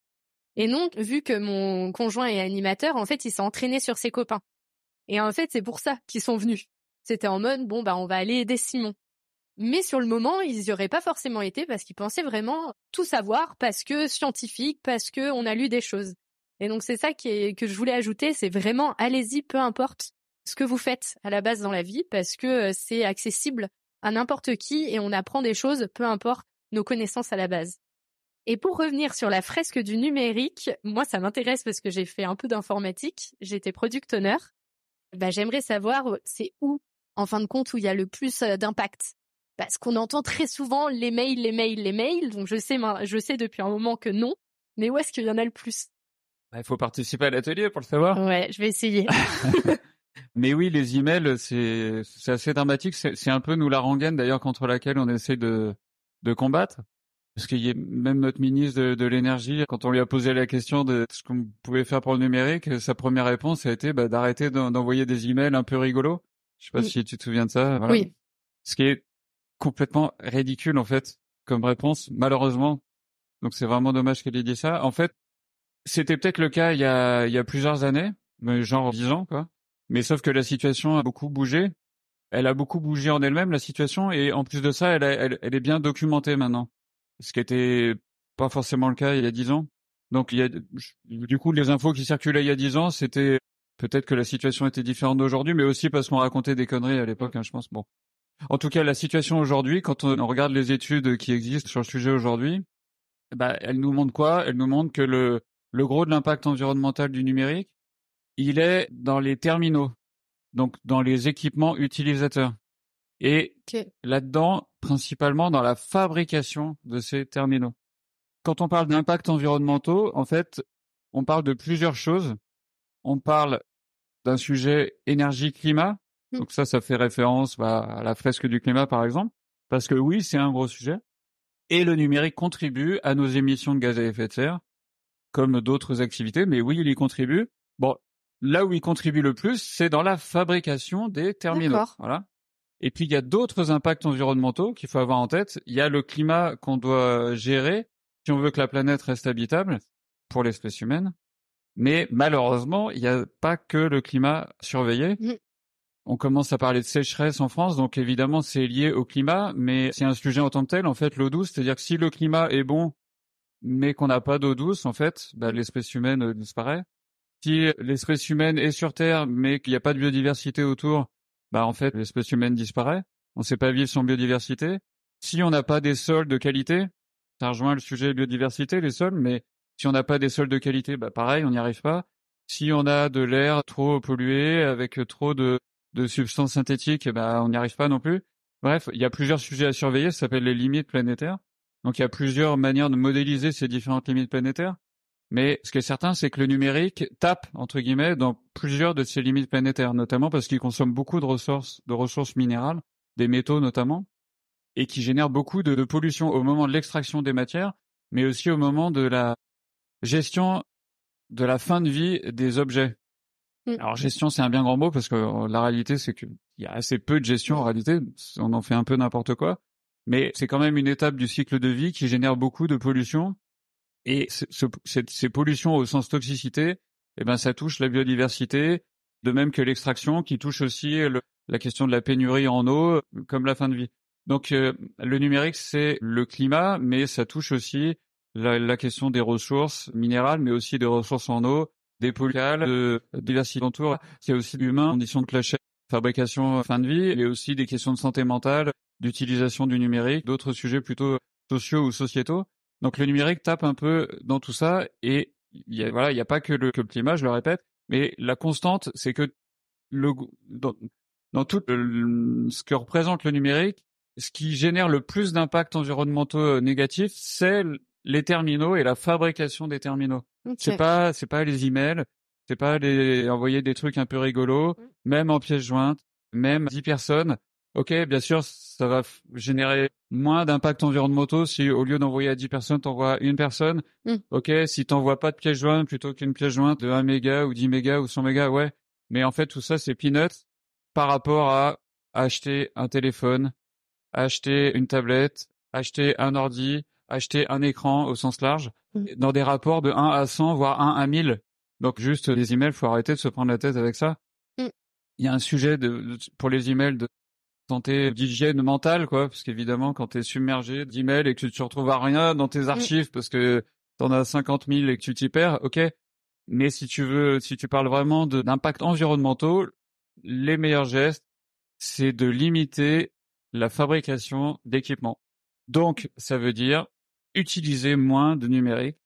Et donc, vu que mon conjoint est animateur, en fait, il s'est entraîné sur ses copains. Et en fait, c'est pour ça qu'ils sont venus. C'était en mode, bon, bah, on va aller aider Simon. Mais sur le moment, ils y auraient pas forcément été parce qu'ils pensaient vraiment tout savoir, parce que scientifique, parce que on a lu des choses. Et donc, c'est ça que je voulais ajouter, c'est vraiment, allez-y, peu importe ce que vous faites à la base dans la vie, parce que euh, c'est accessible à n'importe qui et on apprend des choses, peu importe nos connaissances à la base. Et pour revenir sur la fresque du numérique, moi ça m'intéresse parce que j'ai fait un peu d'informatique, j'étais product owner. Bah, j'aimerais savoir euh, c'est où, en fin de compte, où il y a le plus euh, d'impact. Parce qu'on entend très souvent les mails, les mails, les mails. Donc je sais, je sais depuis un moment que non. Mais où est-ce qu'il y en a le plus? Bah, Il faut participer à l'atelier pour le savoir. Ouais, je vais essayer. Mais oui, les emails, c'est assez dramatique. C'est un peu nous la rengaine d'ailleurs contre laquelle on essaie de de combattre. Parce qu'il y a même notre ministre de, l'énergie, quand on lui a posé la question de ce qu'on pouvait faire pour le numérique, sa première réponse a été bah, d'arrêter d'envoyer des emails un peu rigolos. Je sais pas si tu te souviens de ça. Oui. Ce qui est complètement ridicule en fait comme réponse, malheureusement. Donc c'est vraiment dommage qu'elle ait dit ça. En fait, c'était peut-être le cas il y a, il y a plusieurs années, genre dix ans quoi. Mais sauf que la situation a beaucoup bougé elle a beaucoup bougé en elle-même la situation et en plus de ça, elle, elle, est bien documentée maintenant, ce qui était pas forcément le cas il y a dix ans. Donc il y a du coup les infos qui circulaient il y a dix ans, c'était peut-être que la situation était différente d'aujourd'hui, mais aussi parce qu'on racontait des conneries à l'époque, hein, je pense. Bon, en tout cas la situation aujourd'hui, quand on regarde les études qui existent sur le sujet aujourd'hui, bah elle nous montre quoi? Elle nous montre que le le gros de l'impact environnemental du numérique, il est dans les terminaux donc dans les équipements utilisateurs. Et là-dedans, principalement dans la fabrication de ces terminaux. Quand on parle d'impact environnementaux, en fait, on parle de plusieurs choses. On parle d'un sujet énergie-climat. Hmm. Donc ça, ça fait référence bah, à la fresque du climat, par exemple. Parce que oui, c'est un gros sujet. Et le numérique contribue à nos émissions de gaz à effet de serre, comme d'autres activités. Mais oui, il y contribue. Bon, Là où il contribue le plus, c'est dans la fabrication des terminaux. Voilà. Et puis il y a d'autres impacts environnementaux qu'il faut avoir en tête. Il y a le climat qu'on doit gérer si on veut que la planète reste habitable pour l'espèce humaine. Mais malheureusement, il n'y a pas que le climat surveillé. On commence à parler de sécheresse en France, donc évidemment c'est lié au climat, mais c'est un sujet en tant que tel. En fait, l'eau douce, c'est-à-dire que si le climat est bon, mais qu'on n'a pas d'eau douce, en fait, bah, l'espèce humaine euh, disparaît. Si l'espèce humaine est sur Terre, mais qu'il n'y a pas de biodiversité autour, bah en fait l'espèce humaine disparaît. On ne sait pas vivre sans biodiversité. Si on n'a pas des sols de qualité, ça rejoint le sujet de biodiversité, les sols, mais si on n'a pas des sols de qualité, bah pareil, on n'y arrive pas. Si on a de l'air trop pollué avec trop de, de substances synthétiques, bah on n'y arrive pas non plus. Bref, il y a plusieurs sujets à surveiller, ça s'appelle les limites planétaires. Donc il y a plusieurs manières de modéliser ces différentes limites planétaires. Mais ce qui est certain, c'est que le numérique tape, entre guillemets, dans plusieurs de ces limites planétaires, notamment parce qu'il consomme beaucoup de ressources, de ressources minérales, des métaux notamment, et qui génère beaucoup de, de pollution au moment de l'extraction des matières, mais aussi au moment de la gestion de la fin de vie des objets. Mm. Alors gestion, c'est un bien grand mot parce que euh, la réalité, c'est qu'il y a assez peu de gestion en réalité. On en fait un peu n'importe quoi. Mais c'est quand même une étape du cycle de vie qui génère beaucoup de pollution. Et ces pollutions au sens toxicité, eh ben, ça touche la biodiversité, de même que l'extraction, qui touche aussi la question de la pénurie en eau, comme la fin de vie. Donc, euh, le numérique, c'est le climat, mais ça touche aussi la question des ressources minérales, mais aussi des ressources en eau, des polluants, de diversité autour. Il y a aussi l'humain, conditions de clasher, fabrication, fin de vie, et aussi des questions de santé mentale, d'utilisation du numérique, d'autres sujets plutôt sociaux ou sociétaux. Donc le numérique tape un peu dans tout ça et il y a, voilà, il n'y a pas que le, climat, je le répète, mais la constante, c'est que le, dans, tout ce que représente le numérique, ce qui génère le plus d'impacts environnementaux euh, négatifs, c'est les terminaux et la fabrication des terminaux. Ok. C'est pas, c'est pas les emails, c'est pas les envoyer des trucs un peu rigolos, Mm. même en pièces jointes, même 10 personnes. Ok, bien sûr, ça va générer moins d'impacts environnementaux si au lieu d'envoyer à 10 personnes, t'envoies une personne. Mm. Ok, si t'envoies pas de pièce jointe plutôt qu'une pièce jointe de 1 méga ou 10 mégas ou 100 mégas, ouais. Mais en fait, tout ça, c'est peanuts par rapport à acheter un téléphone, acheter une tablette, acheter un ordi, acheter un écran au sens large, Mm. dans des rapports de 1 à 100, voire 1 à 1000. Donc juste les emails, faut arrêter de se prendre la tête avec ça. Mm. Il y a un sujet de, de- pour les emails de santé, d'hygiène mentale, quoi, parce qu'évidemment, quand tu es submergé d'emails et que tu te retrouves à rien dans tes archives parce que t'en as 50 000 et que tu t'y perds, ok. Mais si tu veux, si tu parles vraiment d'impact environnementaux, les meilleurs gestes, c'est de limiter la fabrication d'équipements. Donc, ça veut dire utiliser moins de numérique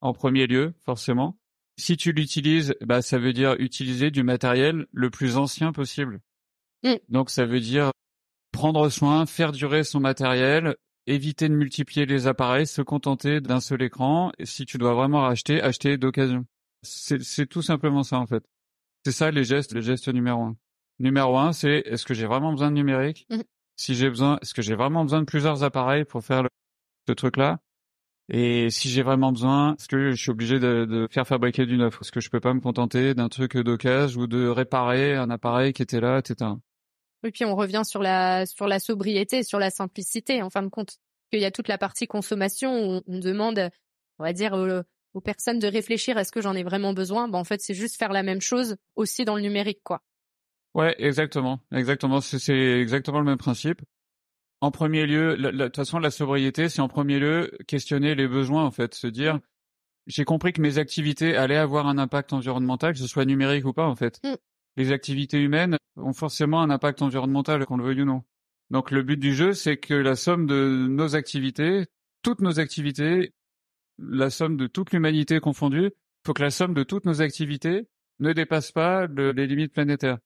en premier lieu, forcément. Si tu l'utilises, bah, ça veut dire utiliser du matériel le plus ancien possible. Mm. Donc, ça veut dire prendre soin, faire durer son matériel, éviter de multiplier les appareils, se contenter d'un seul écran. Et si tu dois vraiment racheter, acheter d'occasion. C'est tout simplement ça, en fait. C'est ça les gestes, les gestes numéro un. Numéro un, c'est est-ce que j'ai vraiment besoin de numérique? Mhm. Si j'ai besoin, est-ce que j'ai vraiment besoin de plusieurs appareils pour faire le- ce truc-là Et si j'ai vraiment besoin, est-ce que je suis obligé de, de faire fabriquer du neuf? Est-ce que je peux pas me contenter d'un truc d'occasion ou de réparer un appareil qui était là, etc. Et puis on revient sur la sur la sobriété, sur la simplicité en fin de compte. Qu'il y a toute la partie consommation où on demande, on va dire aux, aux personnes de réfléchir est-ce que j'en ai vraiment besoin? Ben en fait c'est juste faire la même chose aussi dans le numérique quoi. Ouais, exactement, exactement. C'est- C'est exactement le même principe. En premier lieu, de toute façon, la sobriété, c'est en premier lieu questionner les besoins, en fait, se dire, j'ai compris que mes activités allaient avoir un impact environnemental, que ce soit numérique ou pas, en fait. Mm. Les activités humaines ont forcément un impact environnemental, qu'on le veuille ou non. Donc, le but du jeu, c'est que la somme de nos activités, toutes nos activités, la somme de toute l'humanité confondue, faut que la somme de toutes nos activités ne dépasse pas le- les limites planétaires.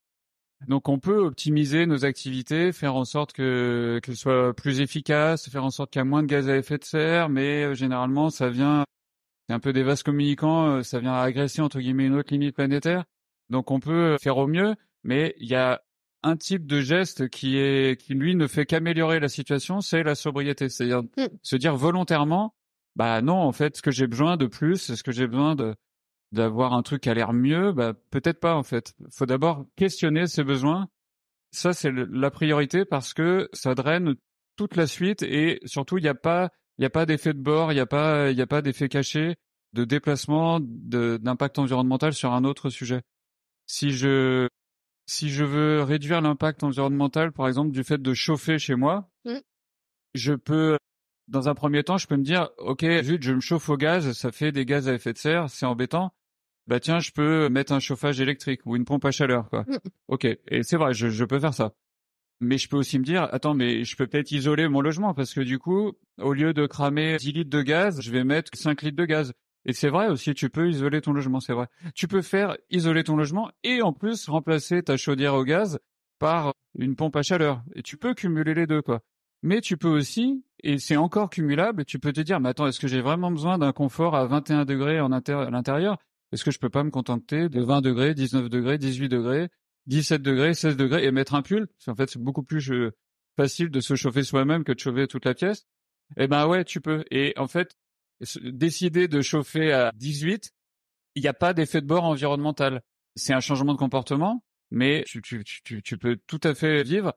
Donc on peut optimiser nos activités, faire en sorte que qu'elles soient plus efficaces, faire en sorte qu'il y a moins de gaz à effet de serre, mais euh, généralement ça vient, c'est un peu des vases communicants, euh, ça vient agresser entre guillemets une autre limite planétaire. Donc on peut faire au mieux, mais il y a un type de geste qui est qui lui ne fait qu'améliorer la situation, c'est la sobriété, c'est-à-dire Mm. se dire volontairement, bah non en fait, ce que j'ai besoin de plus, est-ce que j'ai besoin de d'avoir un truc qui a l'air mieux, bah peut-être pas en fait. Faut d'abord questionner ses besoins. Ça c'est la priorité parce que ça draine toute la suite et surtout il n'y a pas il y a pas d'effet de bord, il y a pas il y a pas d'effet caché de déplacement d'impact environnemental sur un autre sujet. Si je si je veux réduire l'impact environnemental, par exemple, du fait de chauffer chez moi, mmh. je peux, dans un premier temps, je peux me dire, ok, juste je me chauffe au gaz, ça fait des gaz à effet de serre, c'est embêtant. Bah tiens, je peux mettre un chauffage électrique ou une pompe à chaleur, quoi. Mmh. Ok, et c'est vrai, je, je peux faire ça. Mais je peux aussi me dire, attends, mais je peux peut-être isoler mon logement parce que du coup, au lieu de cramer 10 litres de gaz, je vais mettre 5 litres de gaz. Et c'est vrai aussi, tu peux isoler ton logement, c'est vrai. Tu peux faire isoler ton logement et en plus remplacer ta chaudière au gaz par une pompe à chaleur. Et tu peux cumuler les deux, quoi. Mais tu peux aussi, et c'est encore cumulable, tu peux te dire, mais attends, est-ce que j'ai vraiment besoin d'un confort à 21 degrés en à l'intérieur? Est-ce que je peux pas me contenter de 20 degrés, 19 degrés, 18 degrés, 17 degrés, 16 degrés et mettre un pull? En fait, c'est beaucoup plus euh, facile de se chauffer soi-même que de chauffer toute la pièce. Eh ben ouais, tu peux. Et en fait, décider de chauffer à 18, il n'y a pas d'effet de bord environnemental. C'est un changement de comportement, mais tu, tu, tu, tu peux tout à fait vivre.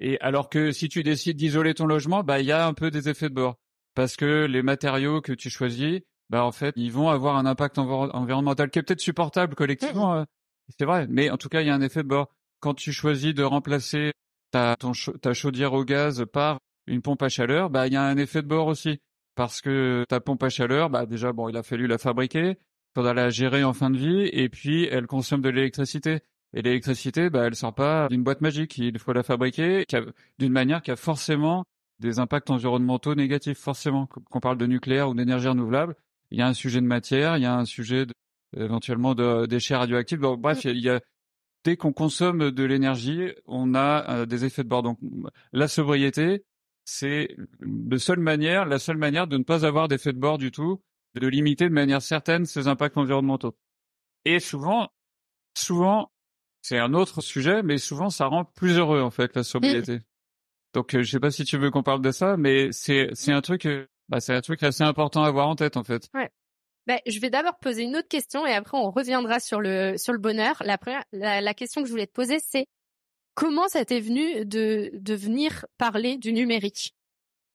Et alors que si tu décides d'isoler ton logement, bah il y a un peu des effets de bord parce que les matériaux que tu choisis, bah en fait, ils vont avoir un impact environnemental qui est peut-être supportable collectivement. Hein. C'est vrai, mais en tout cas, il y a un effet de bord. Quand tu choisis de remplacer ta, ton, ta chaudière au gaz par une pompe à chaleur, bah il y a un effet de bord aussi parce que ta pompe à chaleur, bah déjà bon, il a fallu la fabriquer, faudra la gérer en fin de vie, et puis elle consomme de l'électricité. Et l'électricité, bah elle sort pas d'une boîte magique, il faut la fabriquer d'une manière qui a forcément des impacts environnementaux négatifs, forcément. Qu'on parle de nucléaire ou d'énergie renouvelable, il y a un sujet de matière, il y a un sujet éventuellement de déchets radioactifs. Donc, bref, il y a, dès qu'on consomme de l'énergie, on a euh, des effets de bord. Donc la sobriété, c'est de seule manière, la seule manière de ne pas avoir d'effet de bord du tout, de limiter de manière certaine ces impacts environnementaux. Et souvent, souvent, c'est un autre sujet, mais souvent ça rend plus heureux en fait la sobriété. Donc euh, je sais pas si tu veux qu'on parle de ça, mais c'est c'est un truc, euh, bah, c'est un truc assez important à avoir en tête en fait. Ouais. Ben, je vais d'abord poser une autre question et après on reviendra sur le sur le bonheur. La première, la, la question que je voulais te poser, c'est Comment ça t'est venu de, de venir parler du numérique?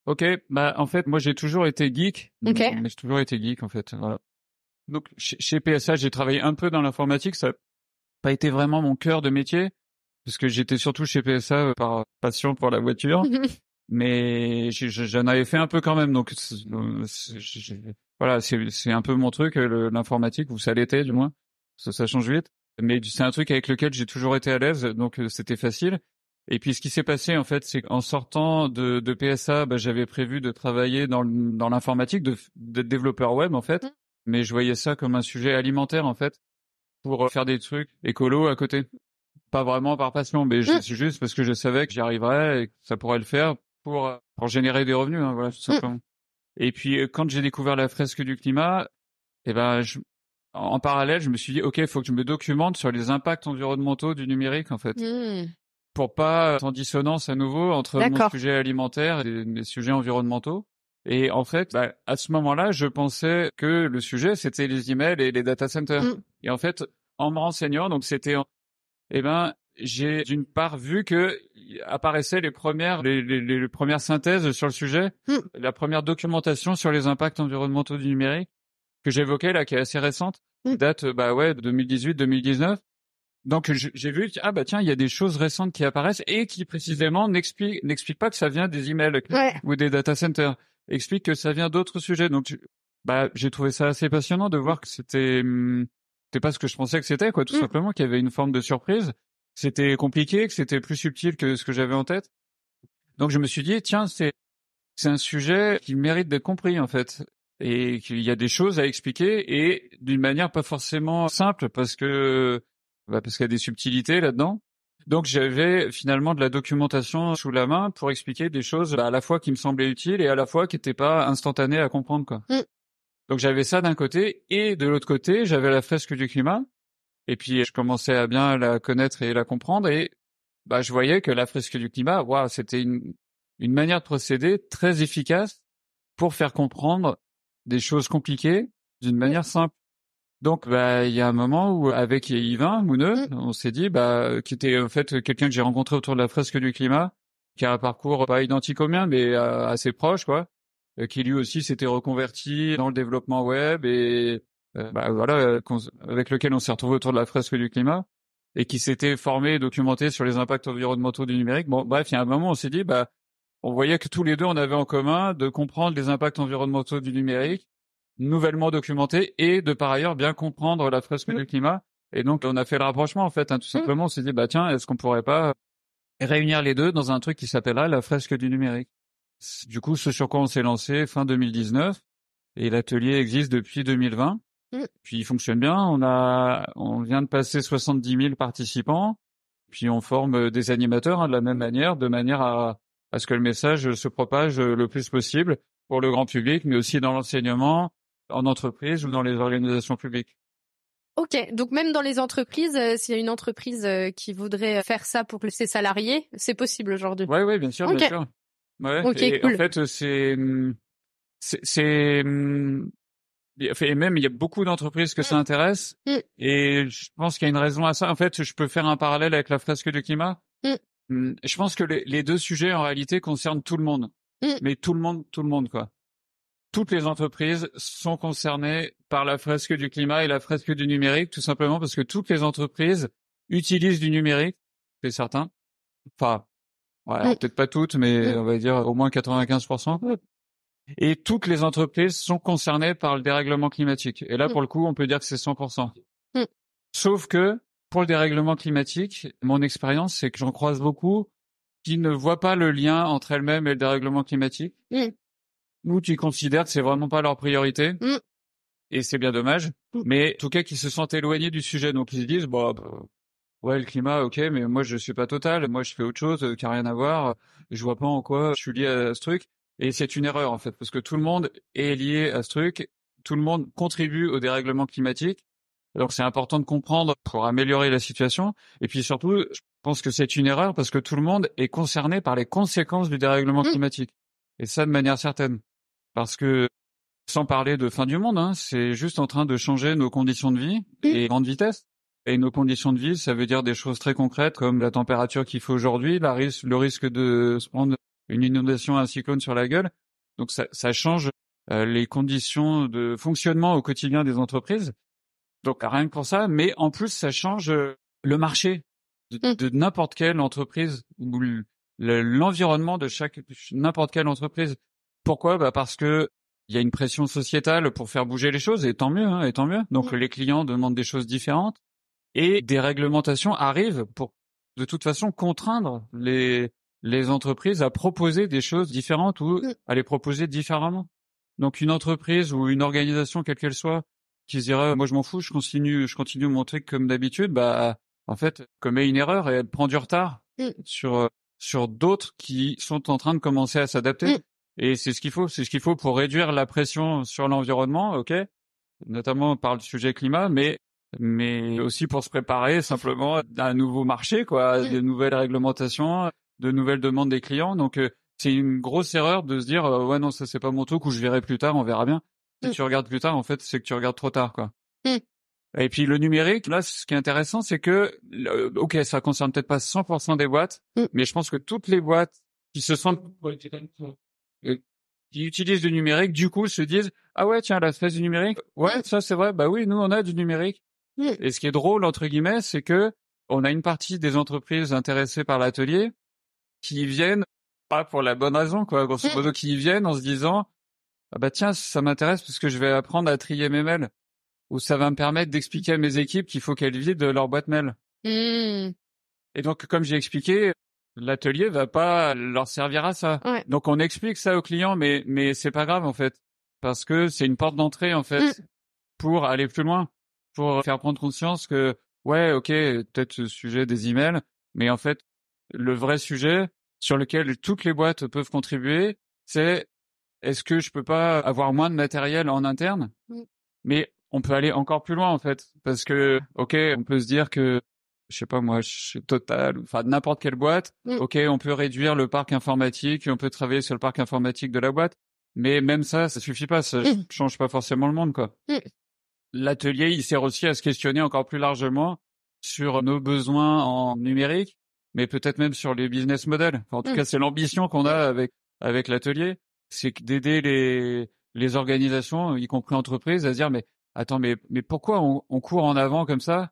Ok, bah en fait moi j'ai toujours été geek. Ok. Mais j'ai toujours été geek en fait. Voilà. Donc chez PSA j'ai travaillé un peu dans l'informatique, ça n'a pas été vraiment mon cœur de métier parce que j'étais surtout chez PSA euh, par passion pour la voiture. mais j'en avais fait un peu quand même donc voilà c'est un peu mon truc l'informatique ou ça l'était du moins ça, ça change vite mais c'est un truc avec lequel j'ai toujours été à l'aise, donc euh, c'était facile. Et puis ce qui s'est passé en fait, c'est qu'en sortant de, de PSA, bah, j'avais prévu de travailler dans, dans l'informatique, d'être développeur web en fait, mmh. mais je voyais ça comme un sujet alimentaire en fait, pour euh, faire des trucs écolo à côté. Pas vraiment par passion, mais mmh. juste parce que je savais que j'y arriverais et que ça pourrait le faire pour euh, pour générer des revenus, hein, voilà tout mmh. simplement. Et puis quand j'ai découvert la fresque du climat, eh ben je, en parallèle, je me suis dit, OK, il faut que je me documente sur les impacts environnementaux du numérique, en fait. Mmh. Pour pas être en dissonance à nouveau entre mon sujet alimentaire et mes sujets environnementaux. Et en fait, bah, à ce moment-là, je pensais que le sujet, c'était les emails et les data centers. Mmh. Et en fait, en me renseignant, donc c'était, eh ben, j'ai d'une part vu que apparaissaient les premières, les, les, les premières synthèses sur le sujet, mmh. la première documentation sur les impacts environnementaux du numérique que j'évoquais là, qui est assez récente, mmh. date bah ouais de 2018-2019. Donc j'ai vu ah bah tiens il y a des choses récentes qui apparaissent et qui précisément n'expliquent n'expliquent pas que ça vient des emails ou des data centers, expliquent que ça vient d'autres sujets. Donc bah j'ai trouvé ça assez passionnant de voir que c'était hmm, c'était pas ce que je pensais que c'était quoi, tout mmh. simplement qu'il y avait une forme de surprise. C'était compliqué, que c'était plus subtil que ce que j'avais en tête. Donc je me suis dit tiens c'est c'est un sujet qui mérite d'être compris en fait et qu'il y a des choses à expliquer et d'une manière pas forcément simple parce que bah parce qu'il y a des subtilités là-dedans. Donc j'avais finalement de la documentation sous la main pour expliquer des choses bah, à la fois qui me semblaient utiles et à la fois qui n'étaient pas instantanées à comprendre quoi. Mm. Donc j'avais ça d'un côté et de l'autre côté j'avais la fresque du climat et puis je commençais à bien la connaître et la comprendre et bah je voyais que la fresque du climat, waouh, c'était une une manière de procéder très efficace pour faire comprendre des choses compliquées d'une manière simple. Donc, bah, il y a un moment où, avec Yvain Mouneux, mm. on s'est dit, bah, qui était en fait quelqu'un que j'ai rencontré autour de la fresque du climat, qui a un parcours pas identique au mien, mais euh, assez proche, quoi. qui lui aussi s'était reconverti dans le développement web et bah, voilà, avec lequel on s'est retrouvé autour de la fresque du climat et qui s'était formé et documenté sur les impacts environnementaux du numérique. Bon, bref, il y a un moment, on s'est dit, bah, on voyait que tous les deux, on avait en commun de comprendre les impacts environnementaux du numérique, nouvellement documentés, et de par ailleurs bien comprendre la fresque du climat. Et donc, on a fait le rapprochement, en fait, hein, tout mmh. simplement. On s'est dit, bah, tiens, est-ce qu'on pourrait pas réunir les deux dans un truc qui s'appellera la fresque du numérique? Du coup, ce sur quoi on s'est lancé fin 2019, et l'atelier existe depuis 2020. Mmh. Puis il fonctionne bien. On a, on vient de passer 70 000 participants. Puis on forme des animateurs hein, de la même manière, de manière à, à ce que le message se propage le plus possible pour le grand public, mais aussi dans l'enseignement, en entreprise ou dans les organisations publiques. Ok, donc même dans les entreprises, euh, s'il y a une entreprise euh, qui voudrait faire ça pour ses salariés, c'est possible aujourd'hui. Oui, oui, bien sûr, bien sûr. Ouais. et En fait, c'est c'est et même il y a beaucoup d'entreprises que ça mmh. intéresse mmh. et je pense qu'il y a une raison à ça. En fait, je peux faire un parallèle avec la fresque du climat. Mmh. Je pense que les, deux sujets en réalité concernent tout le monde, mais tout le monde, tout le monde quoi. Toutes les entreprises sont concernées par la fresque du climat et la fresque du numérique, tout simplement parce que toutes les entreprises utilisent du numérique, c'est certain. Enfin, ouais, peut-être pas toutes, mais on va dire au moins 95%. Et toutes les entreprises sont concernées par le dérèglement climatique. Et là, mm. pour le coup, on peut dire que c'est 100%. Mm. Sauf que pour le dérèglement climatique, mon expérience, c'est que j'en croise beaucoup qui ne voient pas le lien entre elles-mêmes et le dérèglement climatique, mm. ou qui considèrent que c'est vraiment pas leur priorité. Et c'est bien dommage. Mais en tout cas, qui se sentent éloignés du sujet. Donc ils se disent, bah, ouais, le climat, ok, mais moi je suis pas total. Moi je fais autre chose euh, qui a rien à voir. Je vois pas en quoi je suis lié à ce truc. Et c'est une erreur en fait, parce que tout le monde est lié à ce truc, tout le monde contribue au dérèglement climatique. Alors c'est important de comprendre pour améliorer la situation. Et puis surtout, je pense que c'est une erreur parce que tout le monde est concerné par les conséquences du dérèglement mmh. climatique. Et ça de manière certaine. Parce que sans parler de fin du monde, hein, c'est juste en train de changer nos conditions de vie mmh. et grande vitesse. Et nos conditions de vie, ça veut dire des choses très concrètes comme la température qu'il faut aujourd'hui, le risque de se prendre une inondation, un cyclone sur la gueule. Donc ça, ça change euh, les conditions de fonctionnement au quotidien des entreprises. Donc rien que pour ça, mais en plus ça change euh, le marché de, mmh. n'importe quelle entreprise ou l'environnement de chaque n'importe quelle entreprise. Pourquoi? Bah parce que il y a une pression sociétale pour faire bouger les choses et tant mieux, hein, et tant mieux. Donc mmh. les clients demandent des choses différentes et des réglementations arrivent pour de toute façon contraindre les les entreprises à proposer des choses différentes ou à les proposer différemment. Donc une entreprise ou une organisation quelle qu'elle soit qui se dirait moi je m'en fous, je continue je continue mon truc comme d'habitude, bah en fait commet une erreur et elle prend du retard mm. sur sur d'autres qui sont en train de commencer à s'adapter. Mm. Et c'est ce qu'il faut, c'est ce qu'il faut pour réduire la pression sur l'environnement, ok, notamment par le sujet climat, mais mais aussi pour se préparer simplement à un nouveau marché, quoi, des nouvelles réglementations, de nouvelles demandes des clients. Donc euh, c'est une grosse erreur de se dire euh, ouais non ça c'est pas mon truc ou je verrai plus tard, on verra bien. Si mm. tu regardes plus tard, en fait, c'est que tu regardes trop tard quoi. Mm. Et puis le numérique, là, ce qui est intéressant, c'est que, ok, ça concerne peut-être pas 100% des boîtes, mm. mais je pense que toutes les boîtes qui se sentent euh, qui utilisent du numérique, du coup, se disent ah ouais tiens la phase du numérique, ouais ça c'est vrai, bah oui nous on a du numérique. Et ce qui est drôle entre guillemets, c'est que on a une partie des entreprises intéressées par l'atelier qui viennent pas pour la bonne raison, quoi. Grosso mmh. modo, qui viennent en se disant, ah bah tiens, ça m'intéresse parce que je vais apprendre à trier mes mails. Ou ça va me permettre d'expliquer à mes équipes qu'il faut qu'elles vident leur boîte mail. Mmh. Et donc, comme j'ai expliqué, l'atelier va pas leur servir à ça. Donc, on explique ça aux clients, mais, mais c'est pas grave, en fait. Parce que c'est une porte d'entrée, en fait, mmh. pour aller plus loin. Pour faire prendre conscience que, ouais, ok, peut-être ce sujet des emails, mais en fait, le vrai sujet sur lequel toutes les boîtes peuvent contribuer, c'est est-ce que je peux pas avoir moins de matériel en interne? Mmh. Mais on peut aller encore plus loin en fait, parce que ok, on peut se dire que je sais pas moi, chez Total, enfin n'importe quelle boîte, mmh. ok, on peut réduire le parc informatique, on peut travailler sur le parc informatique de la boîte, mais même ça, ça suffit pas, ça mmh. change pas forcément le monde quoi. L'atelier, il sert aussi à se questionner encore plus largement sur nos besoins en numérique, mais peut-être même sur les business models. en tout mmh. cas, c'est l'ambition qu'on a avec avec l'atelier. c'est d'aider les les organisations, y compris entreprises, à se dire mais attends mais mais pourquoi on, on court en avant comme ça?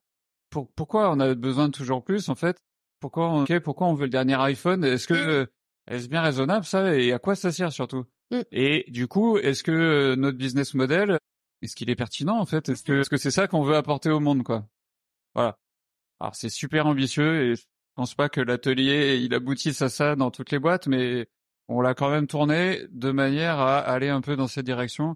Pour, Pourquoi on a besoin de toujours plus en fait? Pourquoi on, pourquoi on veut le dernier iPhone? Est-ce que mm. est-ce bien raisonnable ça? Et à quoi ça sert surtout? Mm. Et du coup, est-ce que notre business model est-ce qu'il est pertinent en fait? Est-ce que est-ce que c'est ça qu'on veut apporter au monde quoi? Voilà. Alors c'est super ambitieux et je pense pas que l'atelier il aboutisse à ça dans toutes les boîtes, mais on l'a quand même tourné de manière à aller un peu dans cette direction,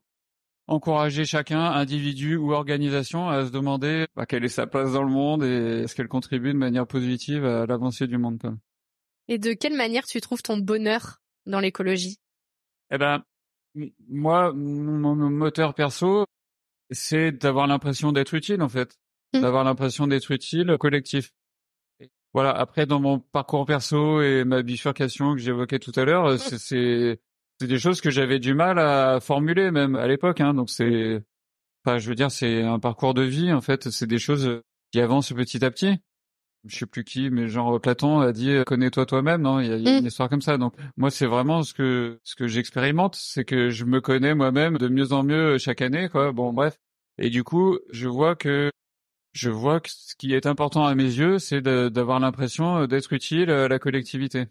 encourager chacun, individu ou organisation, à se demander bah, quelle est sa place dans le monde et est-ce qu'elle contribue de manière positive à l'avancée du monde. Quoi. Et de quelle manière tu trouves ton bonheur dans l'écologie? Eh ben, moi, mon moteur perso, c'est d'avoir l'impression d'être utile en fait, mmh. d'avoir l'impression d'être utile collectif. Voilà. Après, dans mon parcours perso et ma bifurcation que j'évoquais tout à l'heure, c'est c'est des choses que j'avais du mal à formuler même à l'époque. Hein, donc c'est, enfin, je veux dire, c'est un parcours de vie en fait. C'est des choses qui avancent petit à petit. Je sais plus qui, mais genre Platon a dit connais-toi toi-même. Non, il y a, une mmh. histoire comme ça. Donc moi, c'est vraiment ce que ce que j'expérimente, c'est que je me connais moi-même de mieux en mieux chaque année. Quoi. Bon, bref. Et du coup, je vois que je vois que ce qui est important à mes yeux, c'est d'avoir l'impression euh, d'être utile à la collectivité.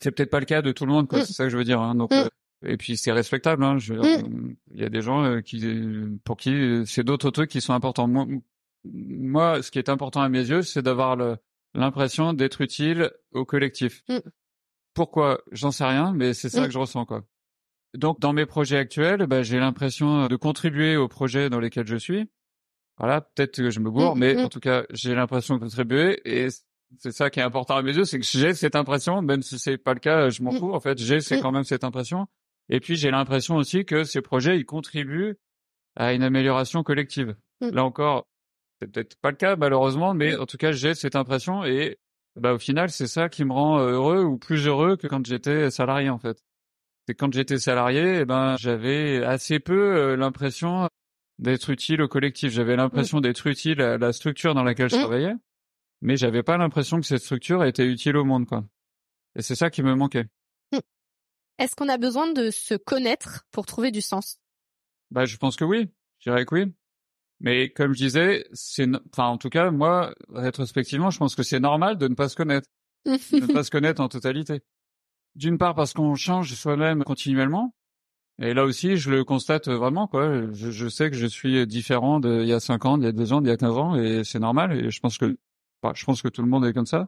C'est peut-être pas le cas de tout le monde, quoi. Mm. C'est ça que je veux dire. Hein. Donc, mm. euh, et puis c'est respectable. Hein. Mm. Il y a des gens euh, qui, pour qui c'est d'autres trucs qui sont importants. Moi, moi, ce qui est important à mes yeux, c'est d'avoir l'impression d'être utile au collectif. Pourquoi? J'en sais rien, mais c'est ça que je ressens, quoi. Donc, dans mes projets actuels, bah, j'ai l'impression de contribuer aux projets dans lesquels je suis voilà, peut-être que je me bourre, mmh, mais mmh. en tout cas, j'ai l'impression de contribuer et c'est ça qui est important à mes yeux, c'est que j'ai cette impression, même si c'est pas le cas, je m'en mmh. fous. En fait, j'ai c'est quand même cette impression. Et puis j'ai l'impression aussi que ces projets, ils contribuent à une amélioration collective. Là encore, c'est peut-être pas le cas malheureusement, mais en tout cas, j'ai cette impression et bah au final, c'est ça qui me rend heureux ou plus heureux que quand j'étais salarié en fait. C'est quand j'étais salarié, eh ben j'avais assez peu euh, l'impression d'être utile au collectif. J'avais l'impression mm. d'être utile à la structure dans laquelle je mm. travaillais, mais j'avais pas l'impression que cette structure était utile au monde, quoi. Et c'est ça qui me manquait. Mm. Est-ce qu'on a besoin de se connaître pour trouver du sens? Bah, je pense que oui. Je dirais que oui. Mais comme je disais, c'est, enfin, en tout cas, moi, rétrospectivement, je pense que c'est normal de ne pas se connaître, de ne pas se connaître en totalité. D'une part parce qu'on change soi-même continuellement, et là aussi, je le constate vraiment, quoi. Je, je sais que je suis différent d'il y a 5 ans, d'il y a 2 ans, d'il y a 15 ans, et c'est normal. Et je pense que, bah, je pense que tout le monde est comme ça.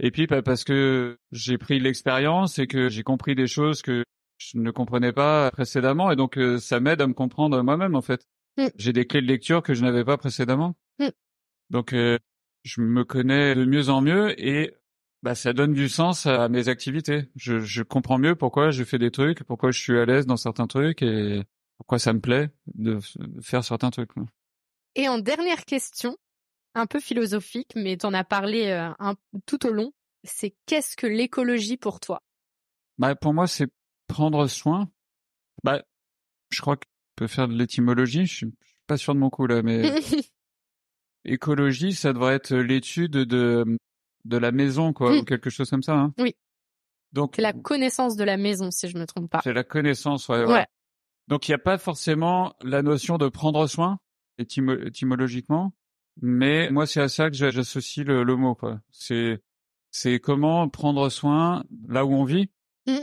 Et puis, bah, parce que j'ai pris l'expérience et que j'ai compris des choses que je ne comprenais pas précédemment, et donc euh, ça m'aide à me comprendre moi-même, en fait. Mm. J'ai des clés de lecture que je n'avais pas précédemment. Mm. Donc, euh, je me connais de mieux en mieux, et bah, ça donne du sens à mes activités. Je, je comprends mieux pourquoi je fais des trucs, pourquoi je suis à l'aise dans certains trucs et pourquoi ça me plaît de faire certains trucs. Et en dernière question, un peu philosophique, mais tu en as parlé euh, un, tout au long, c'est qu'est-ce que l'écologie pour toi? Bah, Pour moi, c'est prendre soin. Bah, je crois que peut faire de l'étymologie, je suis pas sûr de mon coup là, mais écologie, ça devrait être l'étude de de la maison, quoi, ou quelque chose comme ça. Hein. Oui. Donc c'est la connaissance de la maison, si je me trompe pas. C'est la connaissance, ouais. ouais. Donc il n'y a pas forcément la notion de prendre soin étymologiquement, mais moi c'est à ça que j'associe le, le, mot, quoi. C'est c'est comment prendre soin là où on vit, mmh.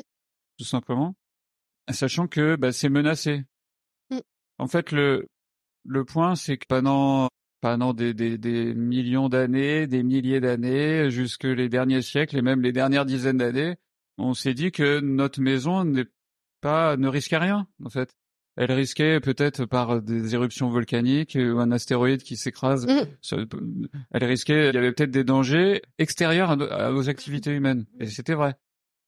tout simplement, sachant que bah, c'est menacé. Mmh. En fait, le le point, c'est que pendant pendant des, des, des millions d'années, des milliers d'années, jusque les derniers siècles et même les dernières dizaines d'années, on s'est dit que notre maison n'est pas ne risquait rien en fait. Elle risquait peut-être par des éruptions volcaniques ou un astéroïde qui s'écrase. Mmh. Elle risquait, il y avait peut-être des dangers extérieurs à, nos activités humaines. Et c'était vrai.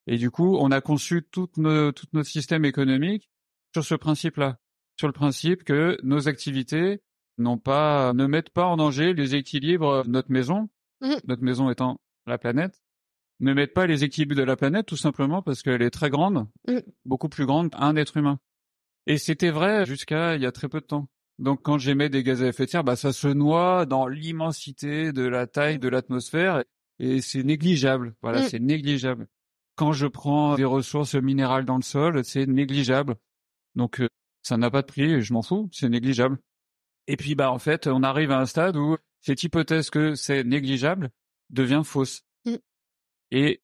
Et du coup, on a conçu tout, nos, tout notre système économique sur ce principe-là, sur le principe que nos activités non pas, ne mettent pas en danger les équilibres de notre maison, mmh. notre maison étant la planète, ne mettent pas les équilibres de la planète tout simplement parce qu'elle est très grande, mmh. beaucoup plus grande qu'un être humain. Et c'était vrai jusqu'à il y a très peu de temps. Donc quand j'émets des gaz à effet de serre, bah ça se noie dans l'immensité de la taille de l'atmosphère et c'est négligeable. Voilà, mmh. c'est négligeable. quand je prends des ressources minérales dans le sol, c'est négligeable. Donc euh, ça n'a pas de prix, je m'en fous, c'est négligeable. Et puis bah en fait, on arrive à un stade où cette hypothèse que c'est négligeable devient fausse. Mm. Et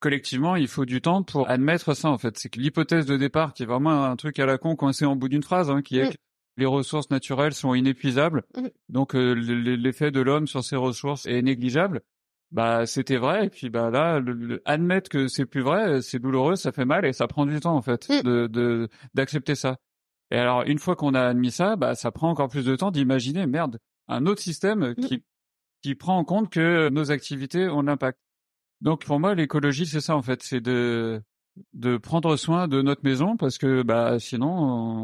collectivement, il faut du temps pour admettre ça en fait. C'est que l'hypothèse de départ, qui est vraiment un truc à la con coincé en bout d'une phrase, hein, qui est Mm. que les ressources naturelles sont inépuisables, Mm. donc euh, l'effet de l'homme sur ces ressources est négligeable. Bah c'était vrai et puis bah là le- le- admettre que c'est plus vrai, c'est douloureux, ça fait mal et ça prend du temps en fait de d'accepter ça. Et alors une fois qu'on a admis ça, bah ça prend encore plus de temps d'imaginer merde un autre système Mm. qui qui prend en compte que nos activités ont l'impact. Donc pour moi l'écologie c'est ça en fait, c'est de de prendre soin de notre maison parce que bah sinon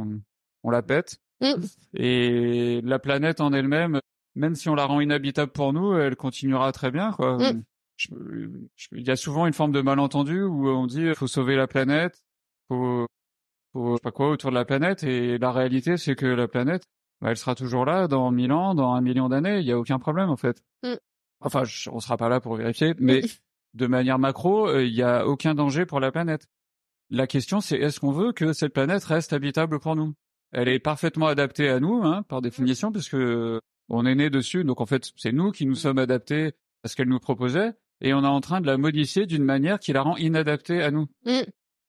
on, on la pète Mm. et la planète en elle-même même si on la rend inhabitable pour nous, elle continuera très bien quoi. Mm. Je- je- Il y a souvent une forme de malentendu où on dit faut sauver la planète, faut faut je sais pas quoi autour de la planète et la réalité c'est que la planète bah, elle sera toujours là dans mille ans, dans un million d'années, il y a aucun problème en fait. Mm. Enfin, je- on sera pas là pour vérifier, mais de manière macro, euh, il y a aucun danger pour la planète. La question c'est est-ce qu'on veut que cette planète reste habitable pour nous? Elle est parfaitement adaptée à nous, hein, par définition, puisque on est né dessus, donc en fait c'est nous qui nous sommes adaptés à ce qu'elle nous proposait, et on est en train de la modifier d'une manière qui la rend inadaptée à nous. Mm.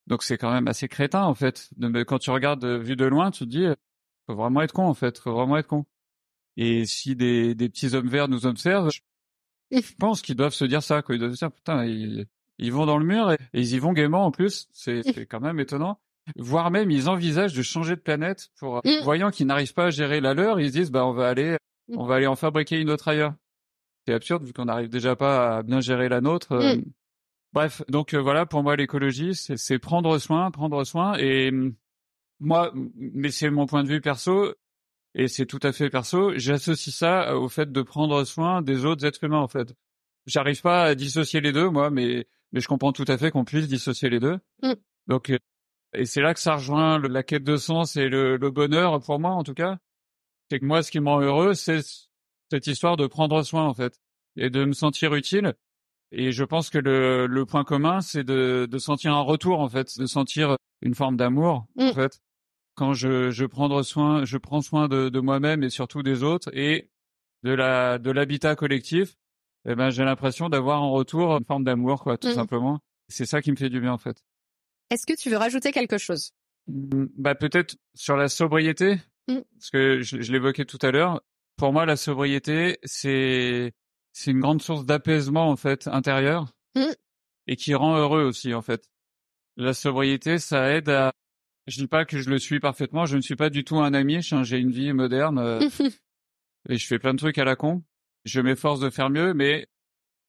Donc c'est quand même assez crétin en fait. De- Quand tu regardes euh, vu de loin, tu te dis euh, faut vraiment être con en fait, faut vraiment être con. Et si des, des petits hommes verts nous observent, je pense qu'ils doivent se dire ça, quoi. Ils doivent se dire putain, ils, ils vont dans le mur et, et ils y vont gaiement en plus. C'est quand même étonnant. Voire même ils envisagent de changer de planète pour voyant qu'ils n'arrivent pas à gérer la leur, ils se disent bah on va aller on va aller en fabriquer une autre ailleurs. C'est absurde vu qu'on n'arrive déjà pas à bien gérer la nôtre. euh. Bref, donc euh, voilà, pour moi l'écologie, c'est prendre soin, prendre soin. Et hum, moi, m- mais c'est mon point de vue perso, et c'est tout à fait perso, j'associe ça au fait de prendre soin des autres êtres humains, en fait. J'arrive pas à dissocier les deux, moi, mais, mais je comprends tout à fait qu'on puisse dissocier les deux. Mm. Donc, euh, et c'est là que ça rejoint le- la quête de sens et le, le bonheur, pour moi, en tout cas. C'est que moi, ce qui me rend heureux, c'est cette histoire de prendre soin, en fait, et de me sentir utile. Et je pense que le, le point commun, c'est de, de sentir un retour, en fait, de sentir une forme d'amour, en Mm. fait, quand je, je prendre soin, je prends soin de, de moi-même et surtout des autres et de la de l'habitat collectif. Eh ben, j'ai l'impression d'avoir en retour une forme d'amour, quoi, tout Mm. simplement. C'est ça qui me fait du bien, en fait. Est-ce que tu veux rajouter quelque chose? Mm, Bah peut-être sur la sobriété, Mm. parce que je, je l'évoquais tout à l'heure. Pour moi, la sobriété, c'est c'est une grande source d'apaisement en fait intérieur Mm. et qui rend heureux aussi en fait. La sobriété, ça aide à. Je dis pas que je le suis parfaitement. Je ne suis pas du tout un ami. J'ai une vie moderne euh, et je fais plein de trucs à la con. Je m'efforce de faire mieux, mais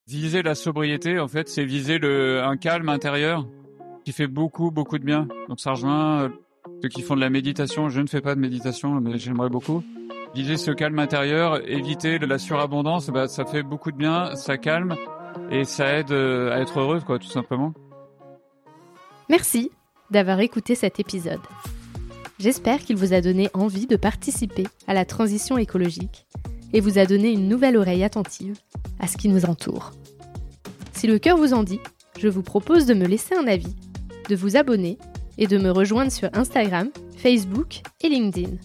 viser la sobriété, en fait, c'est viser le un calme intérieur qui fait beaucoup, beaucoup de bien. Donc ça rejoint euh, ceux qui font de la méditation. Je ne fais pas de méditation, mais j'aimerais beaucoup. Viser ce calme intérieur, éviter la surabondance, bah, ça fait beaucoup de bien, ça calme et ça aide euh, à être heureux, quoi, tout simplement. Merci d'avoir écouté cet épisode. J'espère qu'il vous a donné envie de participer à la transition écologique et vous a donné une nouvelle oreille attentive à ce qui nous entoure. Si le cœur vous en dit, je vous propose de me laisser un avis, de vous abonner et de me rejoindre sur Instagram, Facebook et LinkedIn.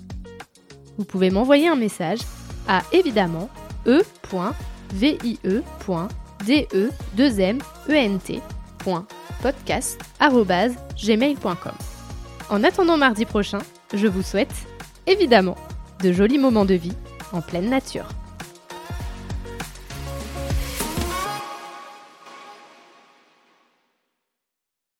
Vous pouvez m'envoyer un message à évidemment e e.vie.de2ment.podcast.gmail.com. En attendant mardi prochain, je vous souhaite, évidemment, de jolis moments de vie en pleine nature.